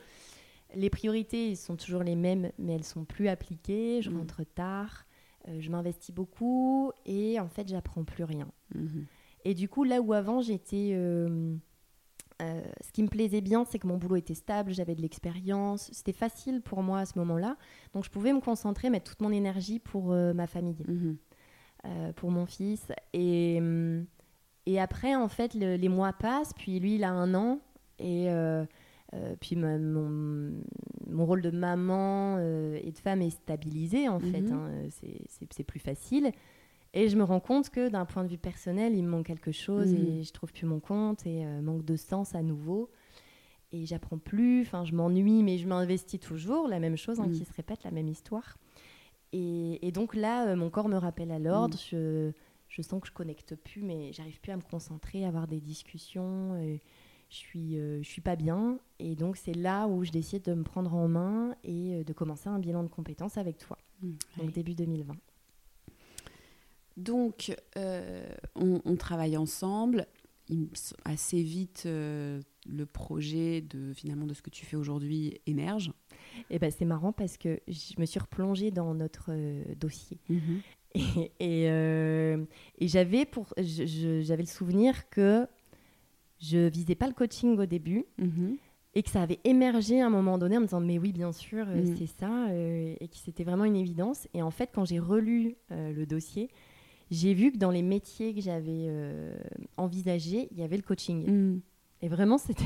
Les priorités sont toujours les mêmes, mais elles sont plus appliquées. Je Mhm. rentre tard, euh, je m'investis beaucoup et en fait j'apprends plus rien. Mhm. Et du coup, là où avant j'étais. euh, euh, ce qui me plaisait bien, c'est que mon boulot était stable, j'avais de l'expérience, c'était facile pour moi à ce moment-là. Donc je pouvais me concentrer, mettre toute mon énergie pour euh, ma famille, Mhm. euh, pour mon fils. Et, hum, et après, en fait, le- les mois passent, puis lui, il a un an. Et puis ma- mon, mon rôle de maman et de femme est stabilisé, en fait. Mhm. hein, c'est plus facile. Et je me rends compte que d'un point de vue personnel, il me manque quelque chose et je trouve plus mon compte et euh, manque de sens à nouveau. Et j'apprends plus, enfin je m'ennuie, mais je m'investis toujours, la même chose hein, Mhm. qui se répète, la même histoire. Et, et donc là, euh, mon corps me rappelle à l'ordre, Mhm. je, je sens que je connecte plus, mais j'arrive plus à me concentrer, à avoir des discussions. et je suis, euh, je suis pas bien. Et donc c'est là où je décide de me prendre en main et de commencer un bilan de compétences avec toi, donc début 2020. Donc, euh, on, on travaille ensemble. Il assez vite, euh, le projet de finalement de ce que tu fais aujourd'hui émerge. Et ben c'est marrant parce que je me suis replongée dans notre euh, dossier. Et, et, et j'avais pour j'avais le souvenir que je visais pas le coaching au début Mhm. et que ça avait émergé à un moment donné en me disant mais oui bien sûr euh, Mhm. c'est ça euh, et que c'était vraiment une évidence et en fait quand j'ai relu euh, le dossier j'ai vu que dans les métiers que j'avais euh, envisagés il y avait le coaching Mhm. et vraiment c'était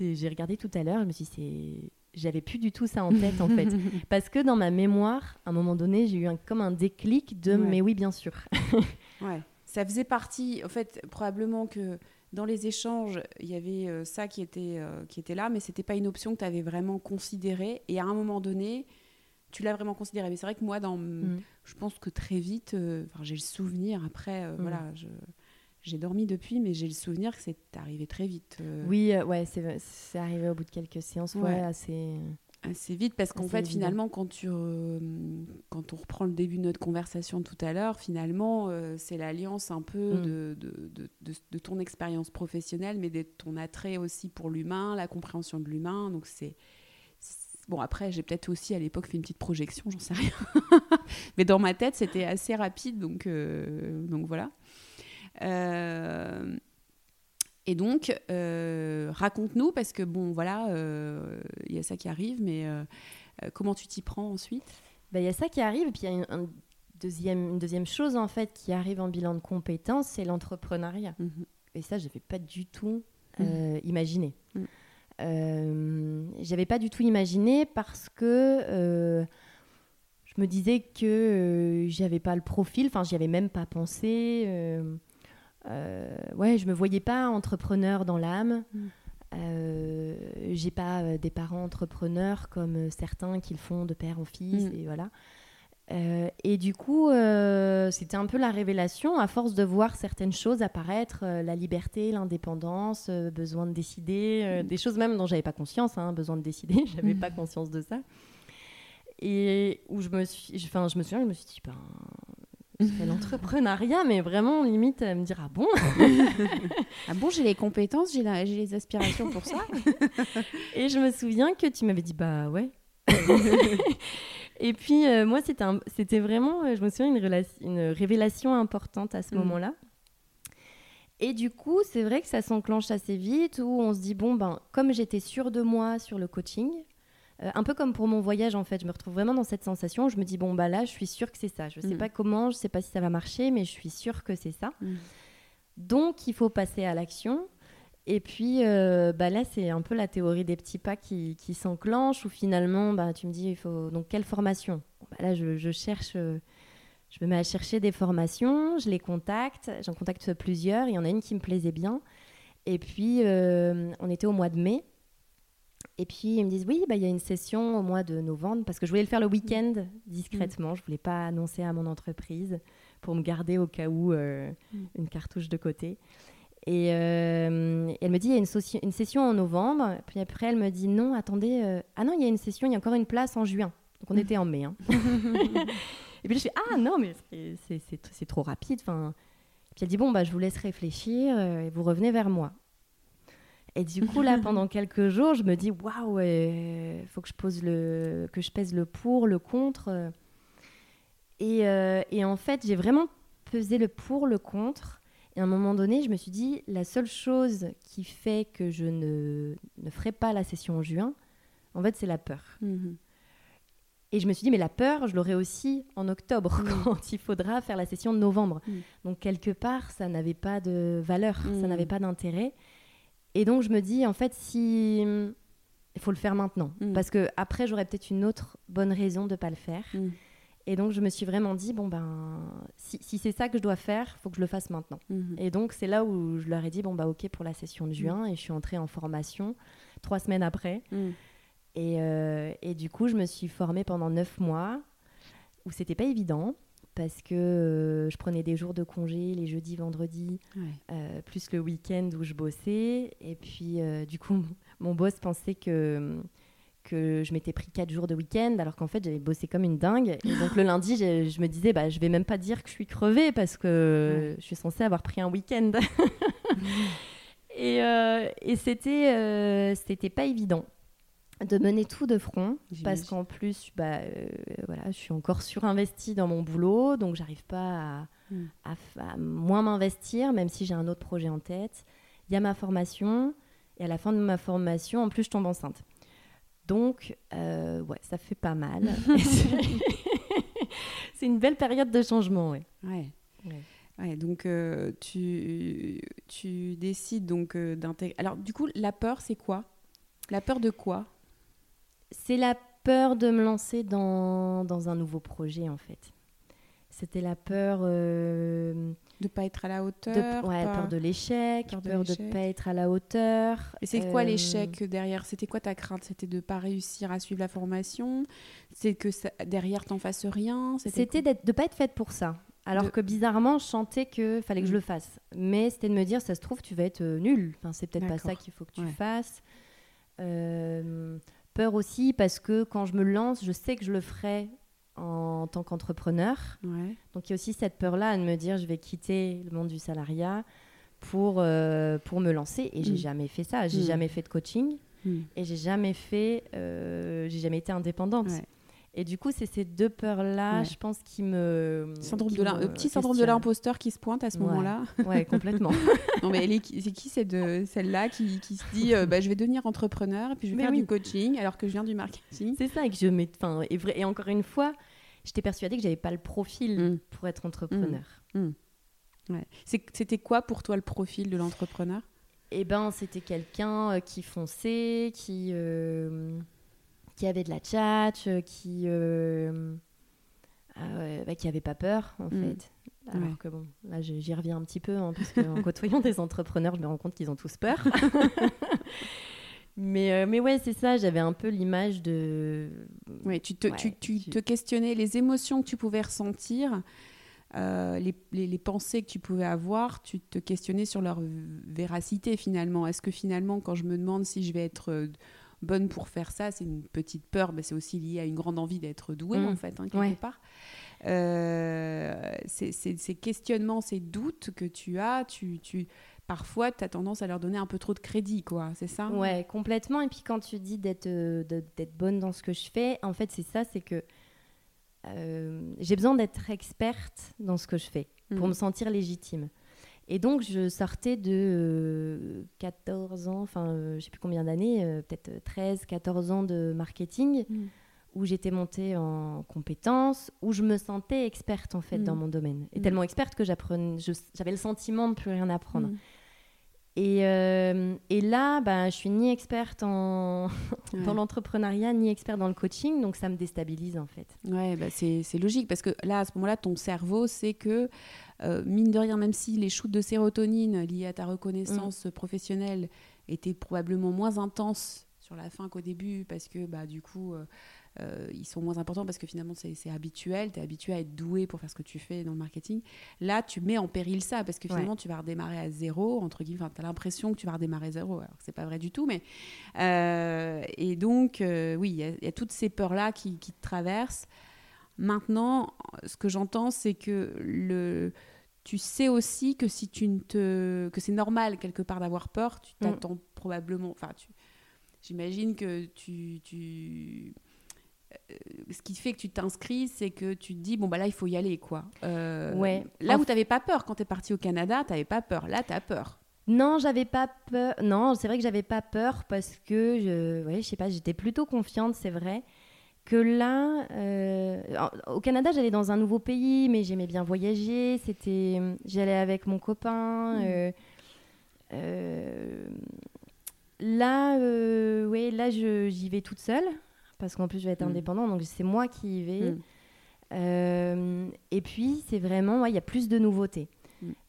j'ai regardé tout à l'heure je me suis dit j'avais plus du tout ça en tête en fait [laughs] parce que dans ma mémoire à un moment donné j'ai eu un, comme un déclic de Ouais. mais oui bien sûr [laughs] Ouais. Ça faisait partie, en fait, probablement que dans les échanges, il y avait euh, ça qui était, euh, qui était là, mais c'était pas une option que tu avais vraiment considérée. Et à un moment donné, tu l'as vraiment considéré. Mais c'est vrai que moi, dans, Mm. je pense que très vite, euh, j'ai le souvenir, après, euh, Mm. voilà, j'ai dormi depuis, mais j'ai le souvenir que c'est arrivé très vite. euh, Oui, euh, ouais, c'est c'est arrivé au bout de quelques séances, ouais, Ouais. assez. Assez vite, parce qu'en fait, évident. finalement, quand, tu, euh, quand on reprend le début de notre conversation tout à l'heure, finalement, c'est l'alliance un peu Mm. de, de- de- de ton expérience professionnelle, mais de ton attrait aussi pour l'humain, la compréhension de l'humain. Donc, c'est. Bon, après, j'ai peut-être aussi à l'époque fait une petite projection, j'en sais rien. [laughs] mais dans ma tête, c'était assez rapide, donc, euh, donc voilà. Euh, et donc, euh, raconte-nous, parce que bon, voilà, il y a ça qui arrive, mais comment tu t'y prends ensuite? Bah, Il y a ça qui arrive, et puis il y a une, un deuxième, une deuxième chose en fait qui arrive en bilan de compétences, c'est l'entrepreneuriat. Et ça, je n'avais pas du tout euh, imaginé. Mm. Euh, j'avais pas du tout imaginé parce que euh, je me disais que euh, j'avais pas le profil, enfin, j'y avais même pas pensé. ouais, je me voyais pas entrepreneur dans l'âme. Mm. Euh, j'ai pas des parents entrepreneurs comme certains qui le font de père en fils Mm. et voilà. Euh, et du coup, euh, c'était un peu la révélation à force de voir certaines choses apparaître, euh, la liberté, l'indépendance, besoin de décider, Mm. des choses même dont j'avais pas conscience, hein, besoin de décider, [laughs] j'avais Mm. pas conscience de ça. Et où je me suis, enfin, je me souviens, je me suis dit, ben, c'est [laughs] l'entrepreneuriat, mais vraiment limite à me dire ah bon? Ah bon, j'ai les compétences, j'ai les aspirations pour ça? [laughs] Et je me souviens que tu m'avais dit bah ouais. Et puis euh, moi c'était un- c'était vraiment euh, je me souviens une, révélation importante à ce Mhm. moment-là. Et du coup c'est vrai que ça s'enclenche assez vite où on se dit bon ben comme j'étais sûre de moi sur le coaching. euh, un peu comme pour mon voyage en fait, je me retrouve vraiment dans cette sensation. où Je me dis bon bah là, je suis sûre que c'est ça. Je sais Mhm. pas comment, je sais pas si ça va marcher, mais je suis sûre que c'est ça. Mhm. Donc, il faut passer à l'action. Et puis, euh, bah là, c'est un peu la théorie des petits pas qui, qui s'enclenche, où finalement, bah, tu me dis, il faut donc quelle formation? Bah Là, je, je cherche, euh, je me mets à chercher des formations, je les contacte, j'en contacte plusieurs, il y en a une qui me plaisait bien. Et puis, euh, on était au mois de mai. Et puis ils me disent oui, bah, il y a une session au mois de novembre parce que je voulais le faire le week-end discrètement. Je voulais pas annoncer à mon entreprise pour me garder au cas où euh, Mm. une cartouche de côté. Et euh, elle me dit il y a une, session en novembre. Puis après elle me dit non, attendez, euh, ah non, il y a une session, il y a encore une place en juin. Donc on [laughs] était en mai. hein. [laughs] et puis je fais ah non, mais c'est- trop rapide. Enfin, puis elle dit bon bah je vous laisse réfléchir euh, et vous revenez vers moi. Et du coup là [laughs] pendant quelques jours je me dis waouh il faut que je pose le que je pèse le pour le contre et, et en fait j'ai vraiment pesé le pour le contre et à un moment donné je me suis dit la seule chose qui fait que je ne, ne ferai pas la session en juin en fait c'est la peur Mhm. et je me suis dit, mais la peur, je l'aurai aussi en octobre, quand il faudra faire la session de novembre. Donc, quelque part, ça n'avait pas de valeur, ça Mm. n'avait pas d'intérêt. Et donc, je me dis, en fait, si. Il faut le faire maintenant. Mm. Parce que après, j'aurais peut-être une autre bonne raison de ne pas le faire. Et donc, je me suis vraiment dit, bon, ben, si, si c'est ça que je dois faire, il faut que je le fasse maintenant. Mhm. Et donc, c'est là où je leur ai dit, bon, bah, OK pour la session de juin. Et je suis entrée en formation trois semaines après. Mhm. Et, euh, et du coup, je me suis formée pendant neuf mois, où c'était pas évident, parce que euh, je prenais des jours de congé, les jeudis, vendredis, Ouais. euh, plus le week-end où je bossais. Et puis, du coup, [laughs] mon boss pensait que, que je m'étais pris quatre jours de week-end, alors qu'en fait, j'avais bossé comme une dingue. Et donc, le lundi, je me disais, bah, je vais même pas dire que je suis crevée, parce que je suis censée avoir pris un week-end. [laughs] [laughs] et euh, et c'était euh, c'était pas évident de mener tout de front parce qu'en plus bah euh, voilà je suis encore surinvestie dans mon boulot donc j'arrive pas à, Mm. à à moins m'investir même si j'ai un autre projet en tête il y a ma formation et à la fin de ma formation en plus je tombe enceinte donc euh, ouais ça fait pas mal [laughs] c'est- une belle période de changement ouais. Ouais. Ouais. Ouais, donc euh, tu, tu décides donc euh, d'intégrer. Alors du coup, la peur, c'est quoi? La peur de quoi? C'est la peur de me lancer dans, dans un nouveau projet, en fait. C'était la peur, De pas être à la de, hauteur ouais, pas- peur de l'échec, peur peur de de ne pas être à la hauteur. Et c'est quoi Euh, l'échec derrière? C'était quoi ta crainte? C'était de pas réussir à suivre la formation? C'est que ça- derrière t'en fasses rien? C'était de ne pas être faite pour ça. Alors De- que bizarrement, je sentais qu'il fallait que je Mm. le fasse. Mais c'était de me dire, ça se trouve, tu vas être euh, nul. Enfin, c'est peut-être pas ça qu'il faut que tu Ouais. fasses. Euh, peur aussi parce que quand je me lance, je sais que je le ferai en tant qu'entrepreneur. Ouais. Donc il y a aussi cette peur-là de me dire je vais quitter le monde du salariat pour, euh, pour me lancer. Et j'ai Mm. jamais fait ça. J'ai Mm. jamais fait de coaching Hmm. et j'ai jamais fait, euh, j'ai jamais été indépendante. Ouais. Et du coup, c'est ces deux peurs-là, Ouais. je pense, qui me. Syndrome qui de me le petit syndrome de l'imposteur qui se pointe à ce Ouais. moment-là. Ouais, [laughs] complètement. non mais c'est qui c'est de celle-là qui, qui se dit euh, bah, je vais devenir entrepreneur et puis je vais Mais faire oui. du coaching alors que je viens du marketing. c'est ça, et que je mets. Enfin, et, vrai- et encore une fois, j'étais persuadée que j'avais pas le profil Mm. pour être entrepreneur. Ouais. C'est- C'était quoi pour toi le profil de l'entrepreneur? Eh ben, c'était quelqu'un euh, qui fonçait, qui, euh, qui avait de la tchatch, euh, qui, euh, ah bah, qui avait pas peur, en Mm. fait. Alors Ouais. que bon, là, j'y reviens un petit peu, hein, parce qu'en [laughs] côtoyant des entrepreneurs, je me rends compte qu'ils ont tous peur. [laughs] mais, euh, mais ouais, c'est ça, j'avais un peu l'image de... Oui, tu te, Ouais, tu, tu tu- te questionnais les émotions que tu pouvais ressentir, euh, les, les- les pensées que tu pouvais avoir, tu te questionnais sur leur véracité finalement. Est-ce que finalement, quand je me demande si je vais être bonne pour faire ça, c'est une petite peur, mais c'est aussi lié à une grande envie d'être douée Mm. en fait, hein, quelque Ouais. part. Euh, c'est- c'est- ces questionnements, ces doutes que tu as, tu, tu, parfois tu as tendance à leur donner un peu trop de crédit, quoi, c'est ça? Ouais, complètement. Et puis quand tu dis d'être euh, d'être bonne dans ce que je fais, en fait, c'est ça, c'est que euh, j'ai besoin d'être experte dans ce que je fais pour Mm. me sentir légitime. Et donc, je sortais de euh, 14 ans, enfin, euh, je sais plus combien d'années, euh, peut-être 13, 14 ans de marketing, Mm. où j'étais montée en compétences, où je me sentais experte, en fait, Mm. dans mon domaine. Et Mm. tellement experte que j'avais le sentiment de plus rien apprendre. Et, euh, et là, bah, je suis ni experte en... Ouais. dans l'entrepreneuriat, ni experte dans le coaching, donc ça me déstabilise en fait. Ouais, bah c'est c'est logique parce que là, à ce moment-là, ton cerveau sait que, euh, mine de rien, même si les shoots de sérotonine liés à ta reconnaissance professionnelle étaient probablement moins intenses sur la fin qu'au début, parce que bah, du coup, euh, euh, ils sont moins importants parce que finalement, c'est habituel, tu es habitué à être doué pour faire ce que tu fais dans le marketing. Là, tu mets en péril ça, parce que finalement, tu vas redémarrer à zéro, entre guillemets, tu as l'impression que tu vas redémarrer à zéro, alors que c'est pas vrai du tout, mais... Et donc, oui, il y, a toutes ces peurs-là qui, qui te traversent. Maintenant, ce que j'entends, c'est que le tu sais aussi que si tu ne te que c'est normal quelque part d'avoir peur tu mm. t'attends probablement enfin tu j'imagine que tu, tu euh, ce qui fait que tu t'inscris, c'est que tu te dis, bon, bah là, il faut y aller, quoi. Euh, ouais. Là où tu n'avais pas peur, quand tu es parti au Canada, tu n'avais pas peur. Là, tu as peur. Non, j'avais pas peur. Non, c'est vrai que j'avais pas peur parce que, je, ouais, je sais pas, j'étais plutôt confiante, c'est vrai que là, euh, au Canada, j'allais dans un nouveau pays, mais j'aimais bien voyager. C'était, j'allais avec mon copain. Mmh. Euh, euh, là, ouais, là, j'y vais toute seule parce qu'en plus, je vais être mmh. indépendante, donc c'est moi qui y vais. Mmh. et puis, c'est vraiment, il y a plus de nouveautés.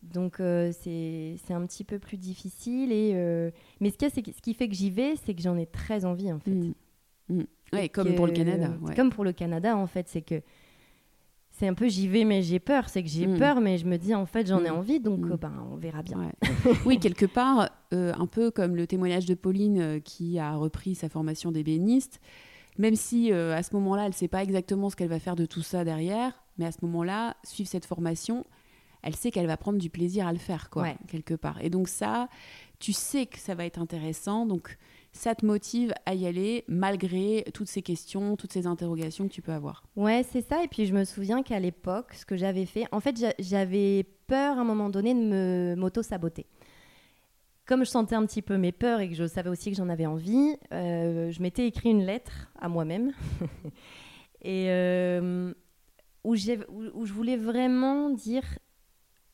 Donc, c'est un petit peu plus difficile. Et, mais ce, qui ce qui fait que j'y vais, c'est que j'en ai très envie, en fait. Mm. Ouais, comme pour le Canada. Comme pour le Canada, en fait, c'est que c'est un peu j'y vais, mais j'ai peur. C'est que j'ai mm. peur, mais je me dis, en fait, j'en ai mm. envie, donc euh, ben, on verra bien. [laughs] oui, quelque part, euh, un peu comme le témoignage de Pauline euh, qui a repris sa formation d'ébéniste. Même si à ce moment-là, elle ne sait pas exactement ce qu'elle va faire de tout ça derrière, mais à ce moment-là, suivre cette formation, elle sait qu'elle va prendre du plaisir à le faire, quoi, quelque part. Et donc ça, tu sais que ça va être intéressant, donc ça te motive à y aller malgré toutes ces questions, toutes ces interrogations que tu peux avoir. Ouais, c'est ça. Et puis je me souviens qu'à l'époque, ce que j'avais fait, en fait, j'avais peur à un moment donné de me m'auto-saboter. Comme je sentais un petit peu mes peurs et que je savais aussi que j'en avais envie, euh, je m'étais écrit une lettre à moi-même [laughs] et euh, où, je voulais vraiment dire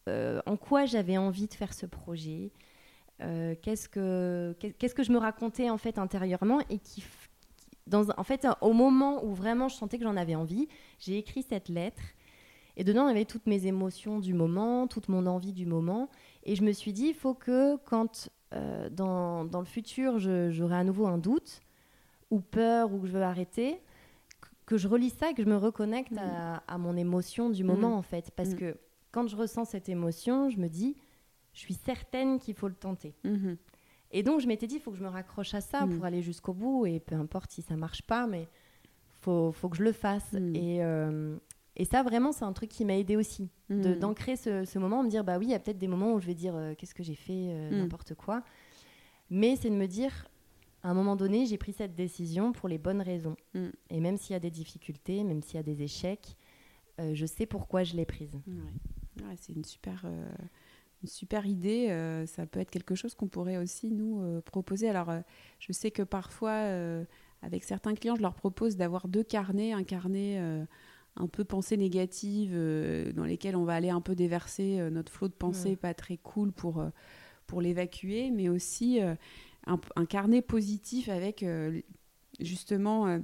euh, en quoi j'avais envie de faire ce projet, euh, qu'est-ce que qu'est-ce que je me racontais en fait intérieurement et qui dans en fait au moment où vraiment je sentais que j'en avais envie j'ai écrit cette lettre et dedans il y avait toutes mes émotions du moment toute mon envie du moment et je me suis dit il faut que quand euh, dans, dans, le futur j'aurai à nouveau un doute ou peur ou que je veux arrêter que je relis ça et que je me reconnecte à, à, mon émotion du moment mmh. en fait parce mmh. que quand je ressens cette émotion je me dis je suis certaine qu'il faut le tenter. Mhm. Et donc, je m'étais dit, il faut que je me raccroche à ça mhm. pour aller jusqu'au bout. Et peu importe si ça marche pas, mais faut, faut que je le fasse. Mhm. Et, euh, et ça, vraiment, c'est un truc qui m'a aidé aussi. D'ancrer ce, ce, moment, me dire, bah oui, il y a peut-être des moments où je vais dire, euh, qu'est-ce que j'ai fait, euh, n'importe quoi. Mais c'est de me dire, à un moment donné, j'ai pris cette décision pour les bonnes raisons. Et même s'il y a des difficultés, même s'il y a des échecs, je sais pourquoi je l'ai prise. Ouais. c'est une super une super idée. Euh, ça peut être quelque chose qu'on pourrait aussi nous euh, proposer. Alors, euh, je sais que parfois, avec certains clients, je leur propose d'avoir deux carnets, un carnet un peu pensée négative, dans lesquels on va aller un peu déverser notre flot de pensée pas très cool pour, pour l'évacuer, mais aussi un, carnet positif avec justement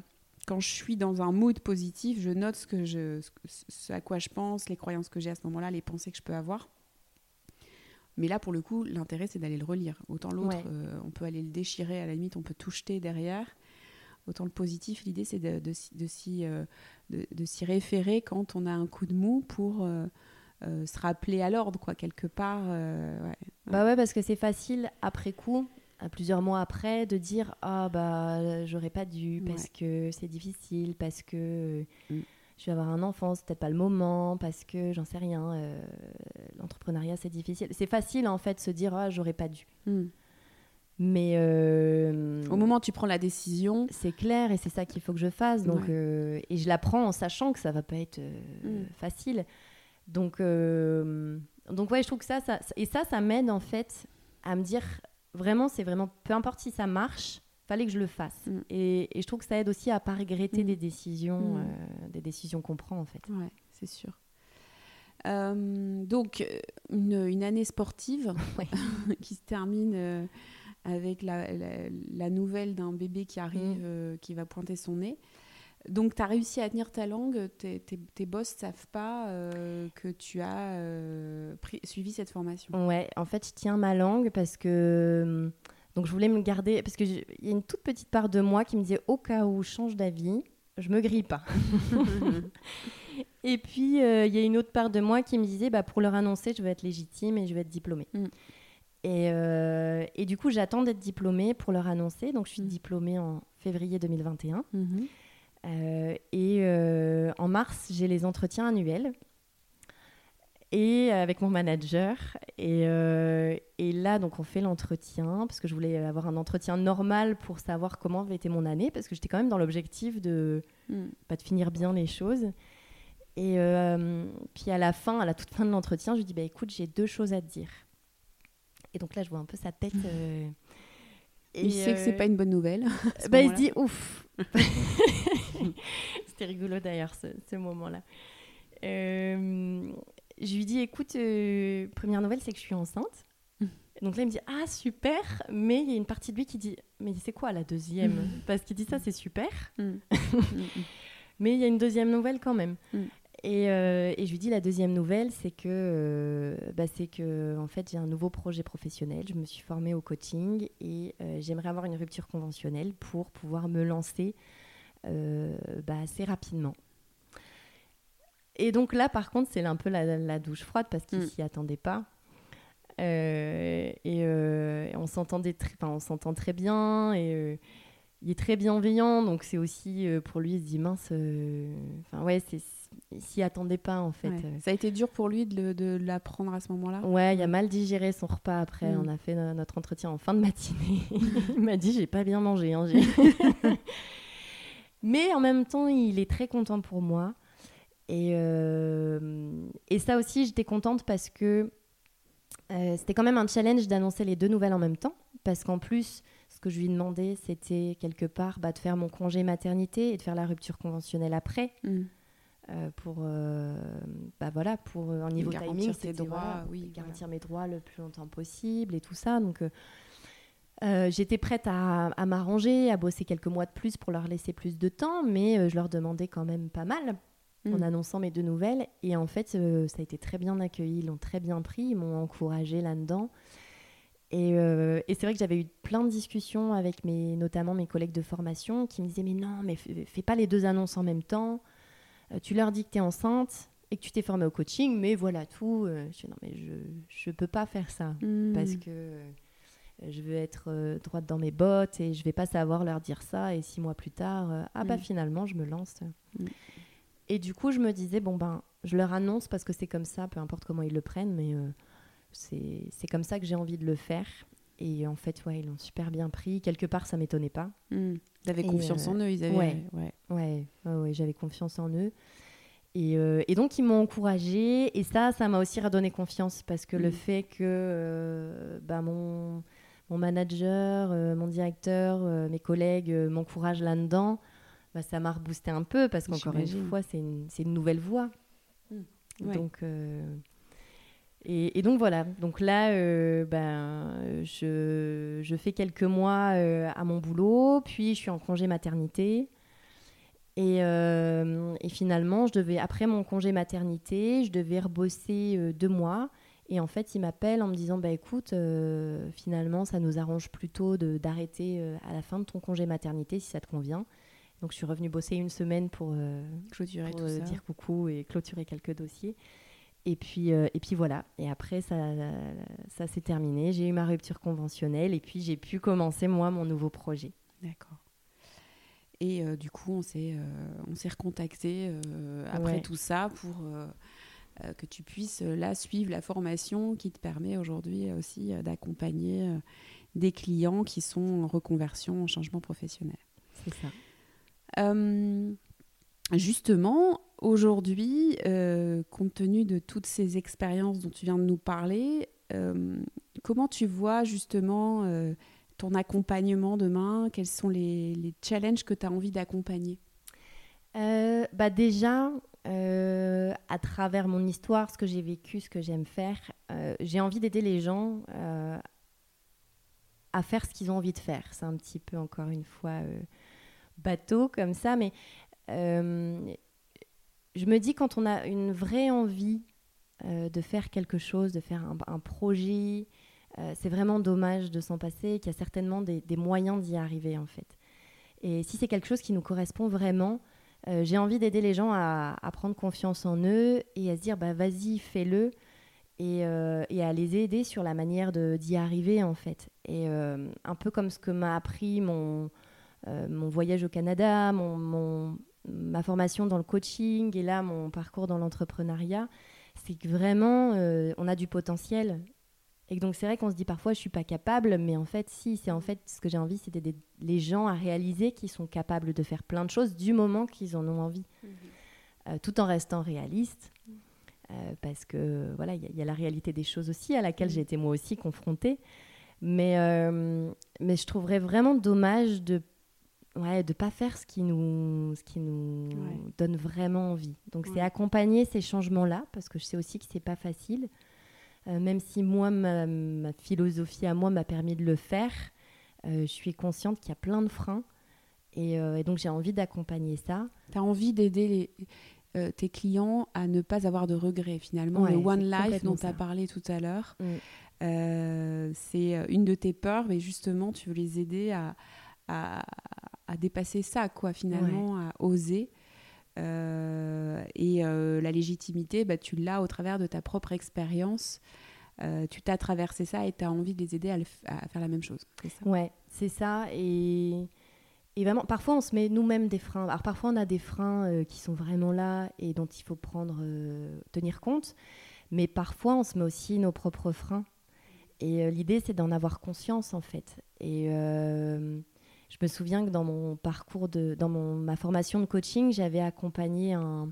quand je suis dans un mood positif, je note ce, que je, ce à quoi je pense, les croyances que j'ai à ce moment-là, les pensées que je peux avoir. Mais là, pour le coup, l'intérêt, c'est d'aller le relire. Autant l'autre, euh, on peut aller le déchirer, à la limite, on peut tout jeter derrière. Autant le positif, l'idée, c'est de, de, euh, de, s'y référer quand on a un coup de mou pour euh, se rappeler à l'ordre, quoi, quelque part. Ouais. Bah ouais, parce que c'est facile, après coup, à plusieurs mois après, de dire Ah, bah, j'aurais pas dû, parce que c'est difficile, parce que. Mm je vais avoir un enfant, c'est peut-être pas le moment parce que j'en sais rien. Euh, l'entrepreneuriat, c'est difficile. C'est facile en fait de se dire ah j'aurais pas dû. Hmm. Mais euh, au moment où tu prends la décision, c'est clair et c'est ça qu'il faut que je fasse. Donc euh, et je la prends en sachant que ça va pas être hmm. facile. Donc donc ouais, je trouve que ça, ça et ça, ça m'aide en fait à me dire vraiment, c'est vraiment peu importe si ça marche fallait que je le fasse. Mm. Et, je trouve que ça aide aussi à pas regretter mm. des décisions, mm. euh, des décisions qu'on prend en fait. Ouais, c'est sûr. Euh, donc une, année sportive [laughs] [laughs] qui se termine euh, avec la, nouvelle d'un bébé qui arrive, qui va pointer son nez. Donc, tu as réussi à tenir ta langue, tes, tes, boss ne savent pas que tu as suivi cette formation? Ouais, en fait, je tiens ma langue parce que Donc je voulais me garder, parce qu'il y a une toute petite part de moi qui me disait au cas où je change d'avis, je me grille pas. [laughs] et puis euh, il y a une autre part de moi qui me disait bah, pour leur annoncer, je vais être légitime et je vais être diplômée. Mm. Et, euh, et, du coup, j'attends d'être diplômée pour leur annoncer. Donc je suis mm. diplômée en février 2021. Mm-hmm. Euh, et en mars, j'ai les entretiens annuels et avec mon manager. Et, euh, et là, donc, on fait l'entretien parce que je voulais avoir un entretien normal pour savoir comment avait été mon année parce que j'étais quand même dans l'objectif de, mm. bah, de finir bien les choses. Et euh, puis à la fin, à la toute fin de l'entretien, je lui dis bah, écoute, j'ai deux choses à te dire. Et donc là, je vois un peu sa tête. Euh, et il sait que c'est pas une bonne nouvelle. Bah, il se dit ouf. [laughs] C'était rigolo d'ailleurs ce, ce moment-là. Euh, je lui dis écoute, euh, première nouvelle, c'est que je suis enceinte. Mm. [laughs] Donc là, il me dit ah super, mais il y a une partie de lui qui dit mais c'est quoi la deuxième mm. Parce qu'il dit ça, c'est super, mm. [laughs] mais il y a une deuxième nouvelle quand même. Et, euh, et, je lui dis la deuxième nouvelle, c'est que, euh, bah, c'est que en fait j'ai un nouveau projet professionnel. Je me suis formée au coaching et j'aimerais avoir une rupture conventionnelle pour pouvoir me lancer bah, assez rapidement. Et donc là, par contre, c'est un peu la, douche froide parce qu'il ne mm. s'y attendait pas. Euh, euh, et, on s'entendait très, on s'entend très bien et euh, il est très bienveillant, donc c'est aussi pour lui il se dit mince, enfin ouais, c'est s'y attendait pas en fait. Ça a été dur pour lui de, l'apprendre à ce moment-là? Ouais, il a mal digéré son repas après. Mm. On a fait notre entretien en fin de matinée. [laughs] il m'a dit j'ai pas bien mangé. Hein, [laughs] [laughs] Mais en même temps, il est très content pour moi. Et, euh, et ça aussi, j'étais contente parce que euh, c'était quand même un challenge d'annoncer les deux nouvelles en même temps. Parce qu'en plus, ce que je lui demandais, c'était quelque part bah, de faire mon congé maternité et de faire la rupture conventionnelle après. Mm. Euh, pour bah voilà pour un niveau timing droits, oui, garantir mes droits le plus longtemps possible et tout ça donc j'étais prête à, à m'arranger à bosser quelques mois de plus pour leur laisser plus de temps mais je leur demandais quand même pas mal en mm. annonçant mes deux nouvelles. Et en fait, euh, ça a été très bien accueilli, ils l'ont très bien pris, ils m'ont encouragé là-dedans. Et, euh, et c'est vrai que j'avais eu plein de discussions avec mes, notamment mes collègues de formation qui me disaient Mais non, mais fais pas les deux annonces en même temps. Euh, tu leur dis que tu es enceinte et que tu t'es formée au coaching, mais voilà tout. je dis Non, mais je ne peux pas faire ça mm. parce que je veux être droite dans mes bottes et je vais pas savoir leur dire ça. Et six mois plus tard, ah bah mm. finalement, je me lance. Et du coup, je me disais, bon, ben, je leur annonce parce que c'est comme ça, peu importe comment ils le prennent, mais euh, c'est comme ça que j'ai envie de le faire. Et en fait, ouais, ils l'ont super bien pris. Quelque part, ça m'étonnait pas. Mmh. Ils avaient confiance en eux, ils avaient. Ouais, ouais, ouais, j'avais confiance en eux. Et, euh, et donc, ils m'ont encouragée. Et ça, ça m'a aussi redonné confiance parce que le mmh. fait que euh, bah, mon, mon manager, mon directeur, mes collègues m'encouragent là-dedans, bah, ça m'a reboosté un peu parce qu'encore une fois, c'est une, une, nouvelle voie. Hmm. Donc, euh, et, et, donc voilà. Donc là, euh, ben, je, je, fais quelques mois euh, à mon boulot, puis je suis en congé maternité. Et, et, finalement, je devais, après mon congé maternité, je devais rebosser deux mois. Et en fait, il m'appelle en me disant bah, écoute, finalement, ça nous arrange plutôt d'arrêter à la fin de ton congé maternité si ça te convient. Donc je suis revenue bosser une semaine pour, euh, clôturer tout euh, dire coucou et clôturer quelques dossiers. Et puis, euh, et puis voilà. Et après, ça, ça s'est terminé. J'ai eu ma rupture conventionnelle et puis j'ai pu commencer, moi, mon nouveau projet. D'accord. Et du coup, on s'est, on s'est recontacté après tout ça pour que tu puisses là suivre la formation qui te permet aujourd'hui aussi d'accompagner des clients qui sont en reconversion, en changement professionnel. C'est ça. Euh, justement, aujourd'hui, euh, compte tenu de toutes ces expériences dont tu viens de nous parler, euh, comment tu vois justement ton accompagnement demain? Quels sont les, challenges que tu as envie d'accompagner? Bah Déjà, à travers mon histoire, ce que j'ai vécu, ce que j'aime faire, j'ai envie d'aider les gens à faire ce qu'ils ont envie de faire. C'est un petit peu, encore une fois, bateau comme ça, mais euh, je me dis quand on a une vraie envie euh, de faire quelque chose, de faire un, projet, c'est vraiment dommage de s'en passer, qu'il y a certainement des, moyens d'y arriver en fait. Et si c'est quelque chose qui nous correspond vraiment, j'ai envie d'aider les gens à, prendre confiance en eux et à se dire bah, vas-y, fais-le. Et, et, à les aider sur la manière d'y arriver en fait. Et un peu comme ce que m'a appris mon, mon voyage au Canada, mon, ma formation dans le coaching et là mon parcours dans l'entrepreneuriat, c'est que vraiment euh, on a du potentiel. Et donc c'est vrai qu'on se dit parfois je suis pas capable, mais en fait si, c'est en fait ce que j'ai envie, c'est d'aider les gens à réaliser qu'ils sont capables de faire plein de choses du moment qu'ils en ont envie, mhm. euh, tout en restant réaliste. Euh, parce que voilà, il y, a la réalité des choses aussi à laquelle mhm. j'ai été moi aussi confrontée. Mais, mais je trouverais vraiment dommage de ouais, de pas faire ce qui nous, ce qui nous donne vraiment envie. Donc c'est accompagner ces changements-là, parce que je sais aussi que c'est pas facile. Euh, même si moi, ma, philosophie à moi m'a permis de le faire, euh, je suis consciente qu'il y a plein de freins. Et, euh, donc j'ai envie d'accompagner ça. Tu as envie d'aider tes clients à ne pas avoir de regrets finalement. le One Life dont tu as parlé tout à l'heure, mm. c'est une de tes peurs, mais justement tu veux les aider à, à, dépasser ça, quoi, finalement, à oser. Euh, et euh, la légitimité, bah, tu l'as au travers de ta propre expérience. Euh, tu t'as traversé ça et tu as envie de les aider à, faire la même chose. Ça? Ouais, c'est ça. Et, et, vraiment, parfois, on se met nous-mêmes des freins. Alors, parfois, on a des freins qui sont vraiment là et dont il faut prendre, tenir compte. Mais parfois, on se met aussi nos propres freins. Et l'idée, c'est d'en avoir conscience, en fait. Et je me souviens que dans mon parcours, de, dans mon, ma formation de coaching, j'avais accompagné un,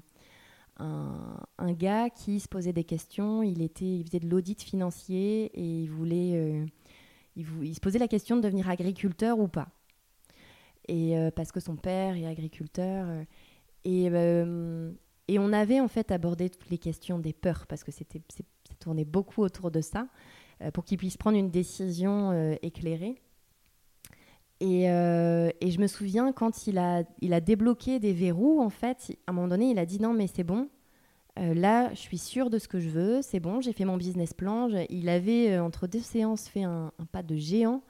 un, gars qui se posait des questions. Il, était, il faisait de l'audit financier et il voulait. Euh, il, se posait la question de devenir agriculteur ou pas. Et euh, parce que son père est agriculteur. Euh, et, et on avait en fait abordé toutes les questions des peurs parce que c'était tourné beaucoup autour de ça pour qu'il puisse prendre une décision éclairée. Euh, et, je me souviens quand il a, il a débloqué des verrous, en fait, à un moment donné, il a dit non, mais c'est bon. Euh, là, je suis sûre de ce que je veux, c'est bon, j'ai fait mon business plan. il avait, euh, entre deux séances, fait un, pas de géant.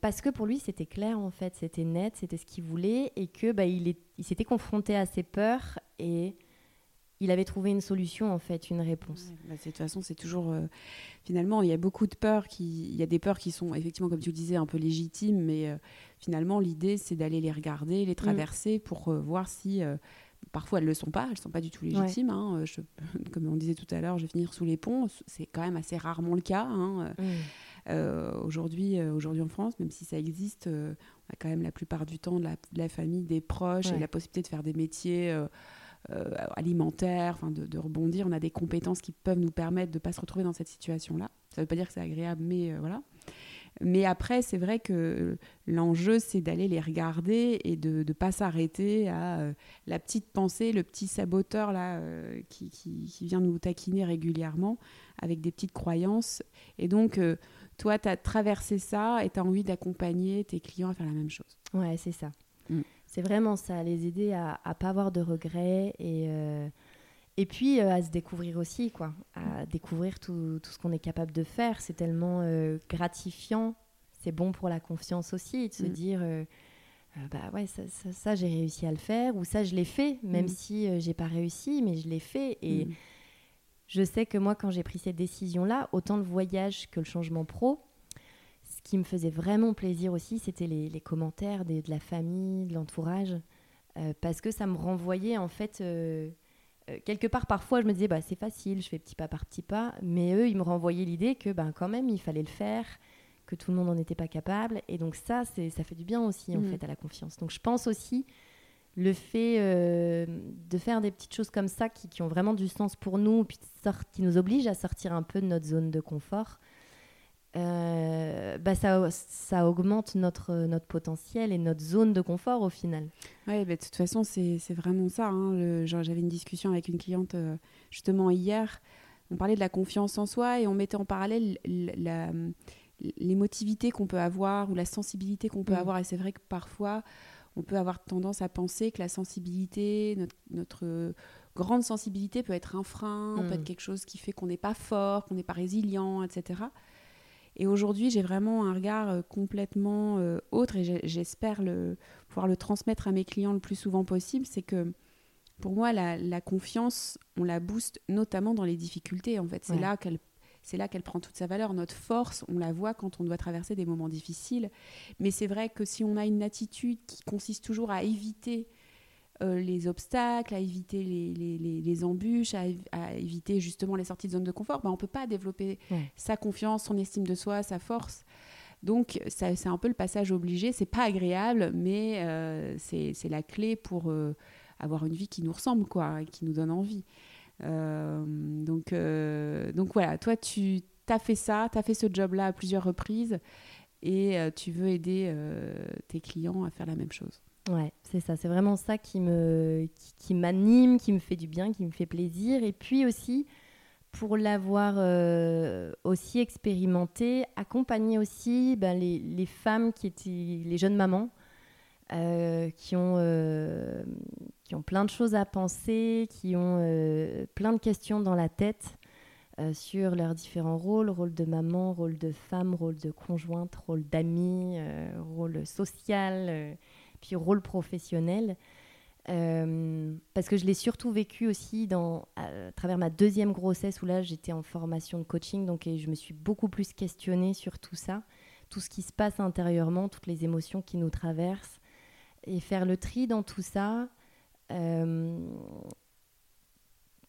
parce que pour lui, c'était clair, en fait, c'était net, c'était ce qu'il voulait, et que bah, il, il s'était confronté à ses peurs, et il avait trouvé une solution, en fait, une réponse. Bah, de toute façon, c'est toujours. Euh, finalement, il y a beaucoup de peurs. Qui... Il y a des peurs qui sont, effectivement, comme tu le disais, un peu légitimes, mais euh, finalement, l'idée, c'est d'aller les regarder, les mm. traverser pour euh, voir si. Parfois, elles ne le sont pas, elles ne sont pas du tout légitimes. Hein, [laughs] comme on disait tout à l'heure, je vais finir sous les ponts. C'est quand même assez rarement le cas. Hein, mm. aujourd'hui, aujourd'hui en France, même si ça existe, on a quand même la plupart du temps de la, famille, des proches et la possibilité de faire des métiers alimentaire, enfin de, rebondir. On a des compétences qui peuvent nous permettre de ne pas se retrouver dans cette situation-là. Ça ne veut pas dire que c'est agréable, mais euh, voilà. Mais après, c'est vrai que l'enjeu, c'est d'aller les regarder et de ne pas s'arrêter à euh, la petite pensée, le petit saboteur là, qui, qui, vient nous taquiner régulièrement avec des petites croyances. Et donc, toi, tu as traversé ça et tu as envie d'accompagner tes clients à faire la même chose. Ouais, c'est ça. Mm c'est vraiment ça, les aider à ne pas avoir de regrets et, euh, et puis euh, à se découvrir aussi, quoi, à découvrir tout, tout ce qu'on est capable de faire. C'est tellement euh, gratifiant, c'est bon pour la confiance aussi, de se mm. dire, bah ouais, ça, ça, j'ai réussi à le faire, ou ça, je l'ai fait, même mm. si j'ai pas réussi, mais je l'ai fait. Et mm. je sais que moi, quand j'ai pris cette décision-là, autant le voyage que le changement pro, qui me faisait vraiment plaisir aussi, c'était les, commentaires de la famille, de l'entourage, euh, parce que ça me renvoyait en fait. Euh, euh, quelque part, parfois, je me disais, bah, c'est facile, je fais petit pas par petit pas, mais eux, ils me renvoyaient l'idée que ben, quand même, il fallait le faire, que tout le monde n'en était pas capable. Et donc ça, ça fait du bien aussi, en mmh. fait, à la confiance. Donc je pense aussi le fait de faire des petites choses comme ça qui, qui, ont vraiment du sens pour nous, puis qui nous obligent à sortir un peu de notre zone de confort, euh, bah ça, ça, augmente notre, notre potentiel et notre zone de confort au final. Oui, bah, de toute façon, c'est vraiment ça. Hein. J'avais une discussion avec une cliente euh, justement hier. On parlait de la confiance en soi et on mettait en parallèle l'émotivité qu'on peut avoir ou la sensibilité qu'on peut mm. avoir. Et c'est vrai que parfois, on peut avoir tendance à penser que la sensibilité, notre, notre grande sensibilité peut être un frein, peut mm. être quelque chose qui fait qu'on n'est pas fort, qu'on n'est pas résilient, etc. Et aujourd'hui, j'ai vraiment un regard complètement autre et j'espère le, pouvoir le transmettre à mes clients le plus souvent possible. C'est que pour moi, la, confiance, on la booste notamment dans les difficultés. En fait, c'est là qu'elle c'est là qu'elle prend toute sa valeur. Notre force, on la voit quand on doit traverser des moments difficiles. Mais c'est vrai que si on a une attitude qui consiste toujours à éviter euh, les obstacles, à éviter les, embûches, à, éviter justement les sorties de zone de confort, ben, on ne peut pas développer sa confiance, son estime de soi, sa force. Donc c'est un peu le passage obligé. C'est pas agréable, mais euh, c'est la clé pour euh, avoir une vie qui nous ressemble, quoi, qui nous donne envie. donc, donc voilà, toi tu as fait ça, tu as fait ce job-là à plusieurs reprises et tu veux aider tes clients à faire la même chose. Ouais, c'est ça. C'est vraiment ça qui me, qui, m'anime, qui me fait du bien, qui me fait plaisir. Et puis aussi, pour l'avoir euh, aussi expérimenté, accompagner aussi ben, les, femmes qui étaient les jeunes mamans, euh, qui, ont, euh, qui ont plein de choses à penser, qui ont plein de questions dans la tête sur leurs différents rôles, rôle de maman, rôle de femme, rôle de conjointe, rôle d'amie, rôle social puis rôle professionnel. Euh, parce que je l'ai surtout vécu aussi dans, à, travers ma deuxième grossesse où là j'étais en formation de coaching donc et je me suis beaucoup plus questionnée sur tout ça, tout ce qui se passe intérieurement, toutes les émotions qui nous traversent et faire le tri dans tout ça, euh,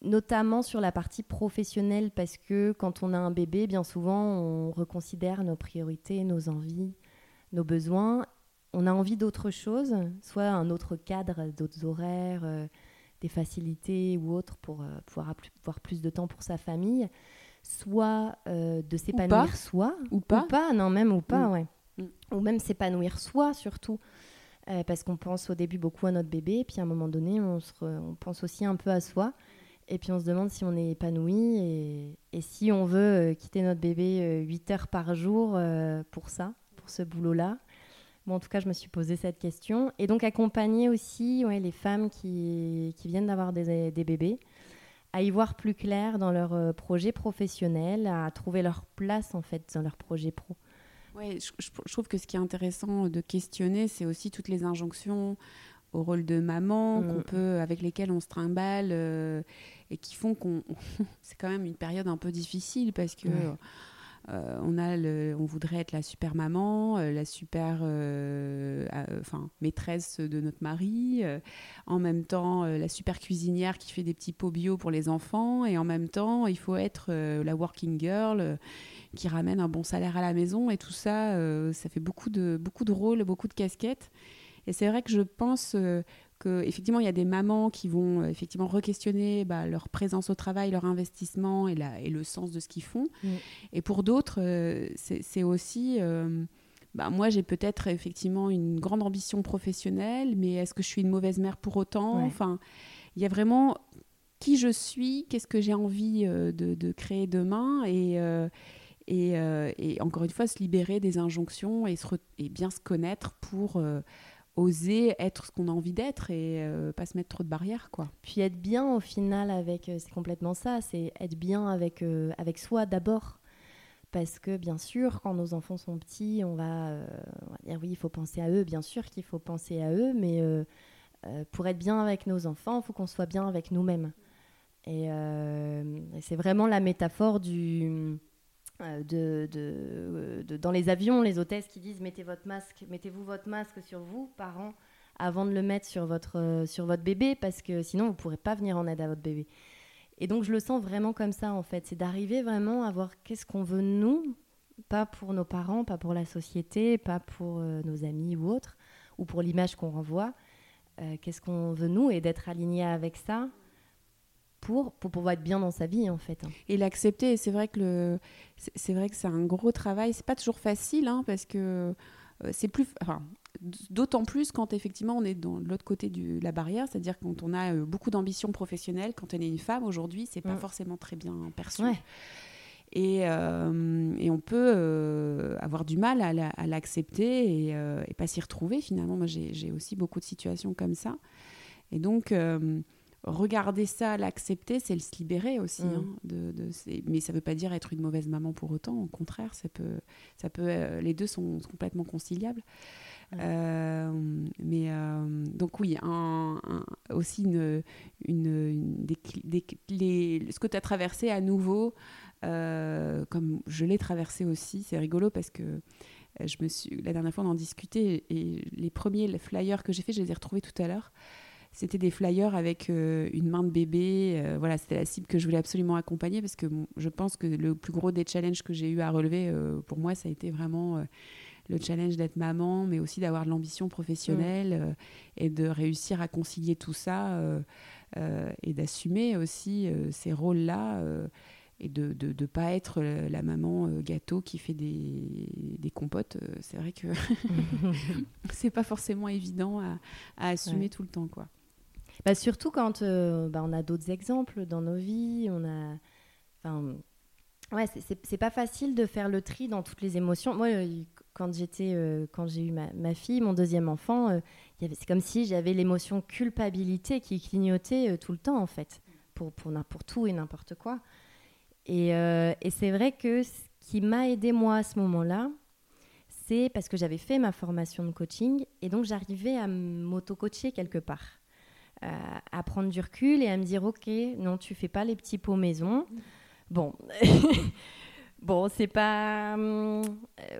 notamment sur la partie professionnelle parce que quand on a un bébé, bien souvent on reconsidère nos priorités, nos envies, nos besoins on a envie d'autre chose, soit un autre cadre, d'autres horaires, euh, des facilités ou autres pour euh, pouvoir avoir plus de temps pour sa famille, soit euh, de s'épanouir soi, ou pas, ou pas, non même ou pas, mm. ouais, mm. ou même s'épanouir soi surtout, parce qu'on pense au début beaucoup à notre bébé, puis à un moment donné on, on, pense aussi un peu à soi. Et puis on se demande si on est épanoui et, et si on veut quitter notre bébé 8 heures par jour pour ça, pour ce boulot-là, en tout cas, je me suis posé cette question. Et donc, accompagner aussi ouais, les femmes qui, qui viennent d'avoir des, des, bébés à y voir plus clair dans leur euh, projet professionnel, à trouver leur place, en fait, dans leur projet pro. Oui, je, trouve que ce qui est intéressant de questionner, c'est aussi toutes les injonctions au rôle de maman mm. qu'on peut, avec lesquelles on se trimballe euh, et qui font qu'on... [laughs] c'est quand même une période un peu difficile parce que... Euh, on, a on voudrait être la super maman, euh, la super euh, enfin, maîtresse de notre mari, en même temps la super cuisinière qui fait des petits pots bio pour les enfants, et en même temps il faut être la working girl qui ramène un bon salaire à la maison, et tout ça, ça fait beaucoup de, beaucoup de rôles, beaucoup de casquettes. Et c'est vrai que je pense effectivement il y a des mamans qui vont euh, effectivement re-questionner bah, leur présence au travail, leur investissement et, la, et le sens de ce qu'ils font. Mm. Et pour d'autres, euh, c'est aussi euh, bah, moi j'ai peut-être effectivement une grande ambition professionnelle, mais est-ce que je suis une mauvaise mère pour autant? Enfin, il y a vraiment qui je suis, qu'est-ce que j'ai envie de, de, créer demain et et, et, encore une fois se libérer des injonctions et, se et bien se connaître pour oser être ce qu'on a envie d'être et euh, pas se mettre trop de barrières quoi. Puis être bien au final avec euh, c'est complètement ça, c'est être bien avec euh, avec soi d'abord. Parce que bien sûr, quand nos enfants sont petits, on va, on va dire oui, il faut penser à eux, bien sûr qu'il faut penser à eux, mais pour être bien avec nos enfants, il faut qu'on soit bien avec nous-mêmes. et c'est vraiment la métaphore du, euh, de, dans les avions, les hôtesses qui disent mettez votre masque, mettez-vous votre masque sur vous, parents, avant de le mettre sur votre, euh, sur votre bébé, parce que sinon vous ne pourrez pas venir en aide à votre bébé. Et donc je le sens vraiment comme ça en fait, c'est d'arriver vraiment à voir qu'est-ce qu'on veut nous, pas pour nos parents, pas pour la société, pas pour euh, nos amis ou autres, ou pour l'image qu'on renvoie, qu'est-ce qu'on veut nous, et d'être aligné avec ça pour, pour pouvoir être bien dans sa vie en fait. Et l'accepter, c'est vrai que le, c'est vrai que c'est un gros travail. C'est pas toujours facile hein, parce que euh, c'est plus, enfin, d'autant plus quand effectivement on est dans l'autre côté de la barrière, c'est-à-dire quand on a euh, beaucoup d'ambition professionnelle, quand on est une femme aujourd'hui, c'est pas mm. forcément très bien perçu. Et, euh, et, on peut avoir du mal à l'accepter et, et, pas s'y retrouver finalement. Moi, j'ai aussi beaucoup de situations comme ça. Et donc, regarder ça, l'accepter, c'est le se libérer aussi. Mm. hein, de, de- c'est- mais ça ne veut pas dire être une mauvaise maman pour autant. Au contraire, ça peut, ça peut, euh, les deux sont complètement conciliables. Euh, mais euh, donc oui, un, un- aussi une, une, une- des, les- ce que tu as traversé à nouveau, comme je l'ai traversé aussi, c'est rigolo parce que je me suis, la dernière fois on en discutait et les premiers flyers que j'ai fait, je les ai retrouvés tout à l'heure. C'était des flyers avec euh, une main de bébé. euh, voilà, c'était la cible que je voulais absolument accompagner parce que bon, je pense que le plus gros des challenges que j'ai eu à relever, euh, pour moi, ça a été vraiment le challenge d'être maman, mais aussi d'avoir de l'ambition professionnelle euh, et de réussir à concilier tout ça et d'assumer aussi ces rôles-là. et de ne de, de pas être la, maman gâteau qui fait des, des compotes. c'est vrai que [laughs] [laughs] c'est pas forcément évident à, à assumer Ouais. tout le temps. quoi. Bah, surtout quand euh, bah, on a d'autres exemples dans nos vies, on a, enfin, ouais, c'est- pas facile de faire le tri dans toutes les émotions. Moi, euh, quand j'étais, euh, quand j'ai eu ma, fille, mon deuxième enfant, c'est comme si j'avais l'émotion culpabilité qui clignotait tout le temps en fait, pour pour, tout et n'importe quoi. Et, c'est vrai que ce qui m'a aidé moi à ce moment-là, c'est parce que j'avais fait ma formation de coaching et donc j'arrivais à m'auto-coacher quelque part à prendre du recul et à me dire ok non tu fais pas les petits pots maison bon [laughs] bon c'est pas euh,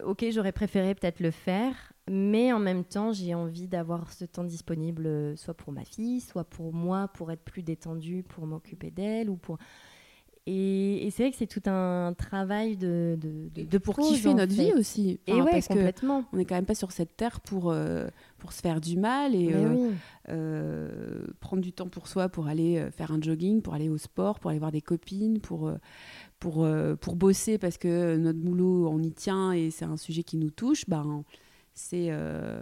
ok j'aurais préféré peut-être le faire mais en même temps j'ai envie d'avoir ce temps disponible euh, soit pour ma fille soit pour moi pour être plus détendue pour m'occuper d'elle ou pour et, et c'est vrai que c'est tout un travail de de, de, de pour pause, kiffer en notre fait. vie aussi. et ouais parce que complètement on n'est quand même pas sur cette terre pour, euh, pour se faire du mal et euh, oui. euh, prendre du temps pour soi, pour aller euh, faire un jogging, pour aller au sport, pour aller voir des copines, pour, pour, pour bosser parce que notre boulot, on y tient et c'est un sujet qui nous touche. Ben, c'est euh,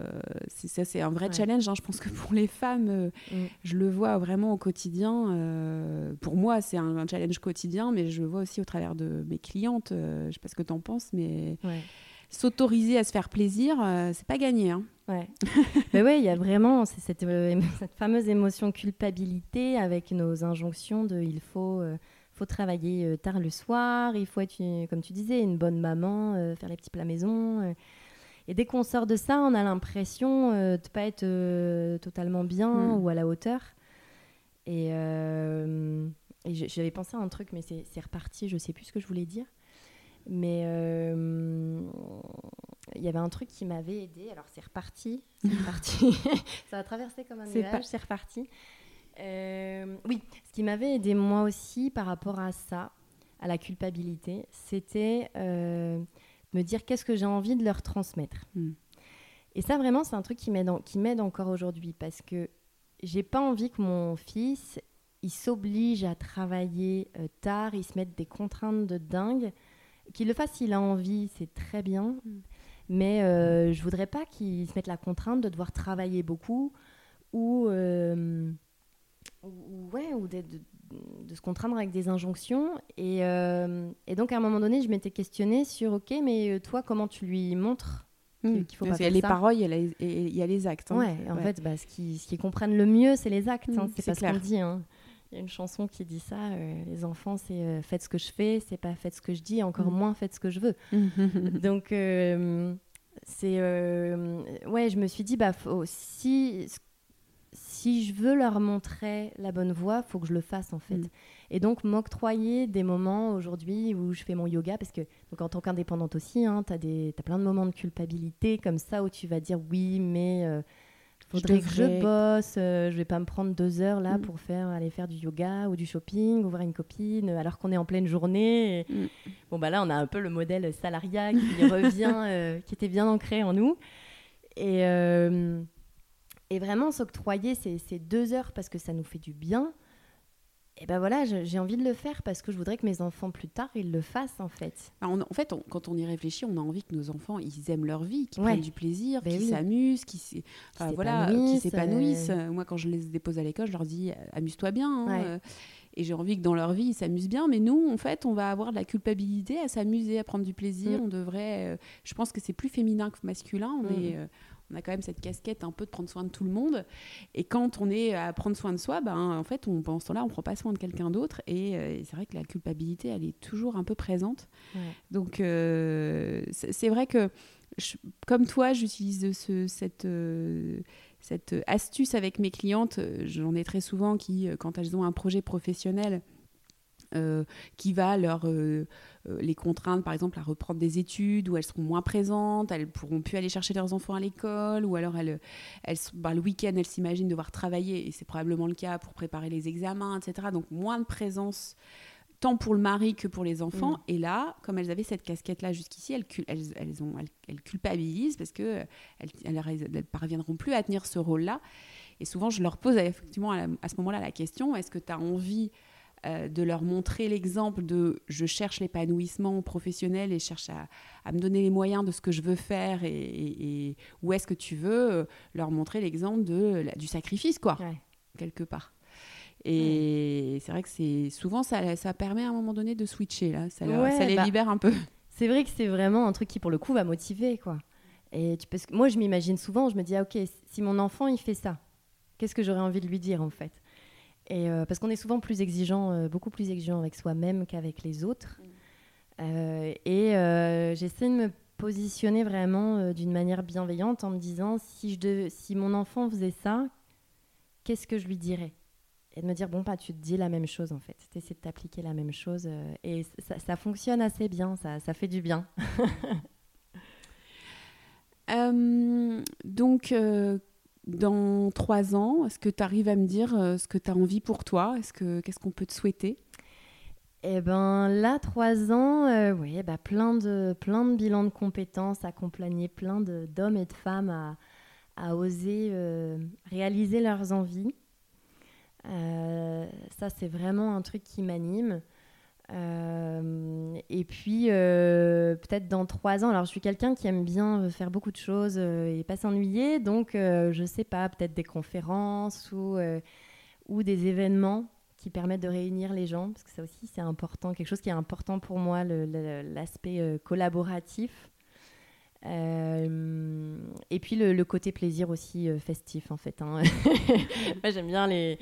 ça, c'est un vrai Ouais. challenge. hein. Je pense que pour les femmes, euh, Mm. je le vois vraiment au quotidien. euh, pour moi, c'est un, un challenge quotidien, mais je le vois aussi au travers de mes clientes. je sais pas ce que tu en penses, mais Ouais. S'autoriser à se faire plaisir, euh, c'est pas gagné. hein. Ouais. [laughs] Mais ouais, il y a vraiment cette, euh, [laughs] cette fameuse émotion culpabilité avec nos injonctions de il faut, euh, faut travailler tard le soir, il faut être, une- comme tu disais, une bonne maman, faire les petits plats maison. Et dès qu'on sort de ça, on a l'impression de pas être totalement bien Mm. ou à la hauteur. Et, et j'avais pensé à un truc, mais c'est c'est reparti, je sais plus ce que je voulais dire. Mais euh, il y avait un truc qui m'avait aidé. Alors c'est reparti, [laughs] [laughs] ça a traversé comme un C'est nuage, pas- c'est reparti. Euh, oui, ce qui m'avait aidé moi aussi par rapport à ça, à la culpabilité, c'était euh, me dire qu'est-ce que j'ai envie de leur transmettre. Mm. Et ça vraiment, c'est un truc qui m'aide en- qui m'aide encore aujourd'hui parce que j'ai pas envie que mon fils il s'oblige à travailler euh, tard, il se mette des contraintes de dingue. Qu'il le fasse s'il a envie, c'est très bien. Mm. Mais euh, je voudrais pas qu'il se mette la contrainte de devoir travailler beaucoup ou, euh, ou- ou- ouais, ou de, de- de se contraindre avec des injonctions. Et, euh, et donc à un moment donné, je m'étais questionnée sur ok, mais euh, toi, comment tu lui montres qu'il faut Parce pas qu'il y a faire les ça. paroles, il y a les, et- il y a les actes. hein. Ouais, en Ouais. fait, bah, ce qu'ils ce qu'ils comprennent le mieux, c'est les actes. hein, Mm, c'est pas ce qu'on dit. hein. Il y a une chanson qui dit ça euh, les enfants, c'est euh, faites ce que je fais, c'est pas faites ce que je dis, encore Mm. moins faites ce que je veux. [laughs] Donc, euh, c'est. ouais, je me suis dit, bah, faut- si, si je veux leur montrer la bonne voie, faut que je le fasse, en fait. Mm. Et donc, m'octroyer des moments aujourd'hui où je fais mon yoga, parce que, donc, en tant qu'indépendante aussi, hein, tu as, plein de moments de culpabilité comme ça où tu vas dire oui, mais. euh, Faudrait que je bosse, euh, je vais pas me prendre deux heures là Mm. pour faire aller faire du yoga ou du shopping ou voir une copine euh, alors qu'on est en pleine journée. et- Mm. Bon bah là on a un peu le modèle salariat qui [laughs] revient, euh, qui était bien ancré en nous. Et, euh, et vraiment s'octroyer ces, ces deux heures parce que ça nous fait du bien. Et ben voilà, j'ai envie de le faire parce que je voudrais que mes enfants plus tard ils le fassent en fait. On- en fait, on- quand on y réfléchit, on a envie que nos enfants, ils aiment leur vie, qu'ils Ouais. prennent du plaisir, Ben qu'ils oui. s'amusent, qu'ils enfin, voilà, s'épanouissent, euh. Moi, quand je les dépose à l'école, je leur dis amuse-toi bien. hein, Ouais. euh, Et j'ai envie que dans leur vie, ils s'amusent bien. Mais nous, en fait, on va avoir de la culpabilité à s'amuser, à prendre du plaisir. Mm. On devrait. euh, je pense que c'est plus féminin que masculin. On Mm. est. on a quand même cette casquette un peu de prendre soin de tout le monde. Et quand on est à prendre soin de soi, ben, en fait, on, pendant ce temps-là, on ne prend pas soin de quelqu'un d'autre. Et, euh, c'est vrai que la culpabilité, elle est toujours un peu présente. Donc, euh, c'est vrai que, comme toi, j'utilise ce, cette, euh, cette astuce avec mes clientes. J'en ai très souvent qui, quand elles ont un projet professionnel, qui va leur euh, euh, les contraindre par exemple à reprendre des études où elles seront moins présentes, elles pourront plus aller chercher leurs enfants à l'école ou alors elles, elles bah, le week-end elles s'imaginent devoir travailler et c'est probablement le cas pour préparer les examens etc donc moins de présence tant pour le mari que pour les enfants. Mm. et là comme elles avaient cette casquette là jusqu'ici elles, elles, elles, ont, elles, culpabilisent parce que elles, elles, parviendront plus à tenir ce rôle là et souvent je leur pose effectivement à, à ce moment là la question est-ce que tu as envie euh, de leur montrer l'exemple de je cherche l'épanouissement professionnel et cherche à, me donner les moyens de ce que je veux faire et, où est-ce que tu veux, euh, leur montrer l'exemple de du sacrifice, quoi, quelque part. Et c'est vrai que c'est souvent ça, ça permet à un moment donné de switcher là, ça, les bah, libère un peu. C'est vrai que c'est vraiment un truc qui pour le coup va motiver quoi. Et tu, parce que moi je m'imagine souvent, je me dis ah, ok si mon enfant il fait ça, qu'est-ce que j'aurais envie de lui dire en fait? Et euh, parce qu'on est souvent plus exigeant, euh, beaucoup plus exigeant avec soi-même qu'avec les autres. Mm. Euh, et j'essaie de me positionner vraiment d'une manière bienveillante en me disant si, je si mon enfant faisait ça, qu'est-ce que je lui dirais? Et de me dire bon, pas, bah, tu te dis la même chose en fait. Tu essaies de t'appliquer la même chose. et ça, ça, fonctionne assez bien, ça, ça fait du bien. [laughs] donc, dans trois ans Est-ce que tu arrives à me dire euh, ce que tu as envie pour toi? Est-ce que Qu'est-ce qu'on peut te souhaiter? Eh ben là, trois ans, euh, oui, bah, plein, de, plein de bilans de compétences, accompagner plein d'hommes et de femmes à, à oser euh, réaliser leurs envies. ça, c'est vraiment un truc qui m'anime. Euh, et puis, euh, peut-être dans trois ans, alors je suis quelqu'un qui aime bien faire beaucoup de choses euh, et pas s'ennuyer, donc je sais pas, peut-être des conférences ou, ou des événements qui permettent de réunir les gens, parce que ça aussi c'est important, quelque chose qui est important pour moi, l'aspect collaboratif. Euh, et puis le, côté plaisir aussi euh, festif en fait. Hein. [laughs] Moi j'aime bien les,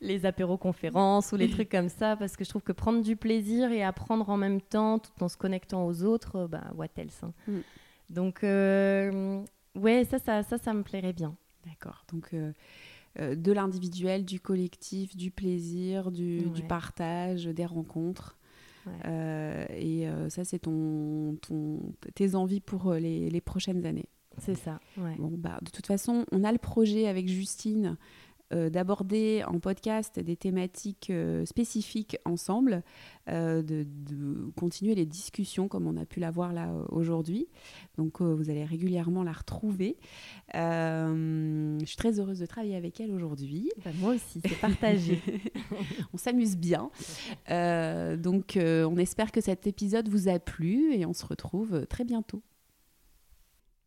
les apéros conférences ou les trucs comme ça parce que je trouve que prendre du plaisir et apprendre en même temps tout en se connectant aux autres, euh, bah what else. Hein. Mm. Donc ouais ça, ça ça ça me plairait bien. D'accord. Donc de l'individuel, du collectif, du plaisir, du, du partage, des rencontres. Euh, et euh, ça, c'est ton, ton, tes envies pour euh, les, les prochaines années. C'est ça. Bon, bah, de toute façon, on a le projet avec Justine euh, d'aborder en podcast des thématiques euh, spécifiques ensemble, euh, de, continuer les discussions comme on a pu l'avoir là aujourd'hui. Donc vous allez régulièrement la retrouver. je suis très heureuse de travailler avec elle aujourd'hui. Bah, moi aussi, c'est partagé. [laughs] on s'amuse bien. donc on espère que cet épisode vous a plu et on se retrouve très bientôt.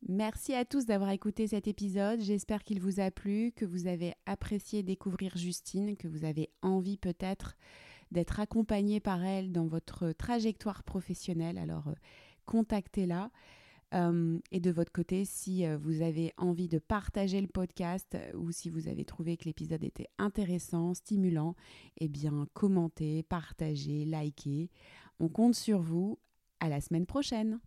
Merci à tous d'avoir écouté cet épisode. J'espère qu'il vous a plu, que vous avez apprécié découvrir Justine, que vous avez envie peut-être d'être accompagné par elle dans votre trajectoire professionnelle. Alors, euh, contactez-la. Euh, et de votre côté, si euh, vous avez envie de partager le podcast ou si vous avez trouvé que l'épisode était intéressant, stimulant, eh bien, commentez, partagez, likez. On compte sur vous. À la semaine prochaine.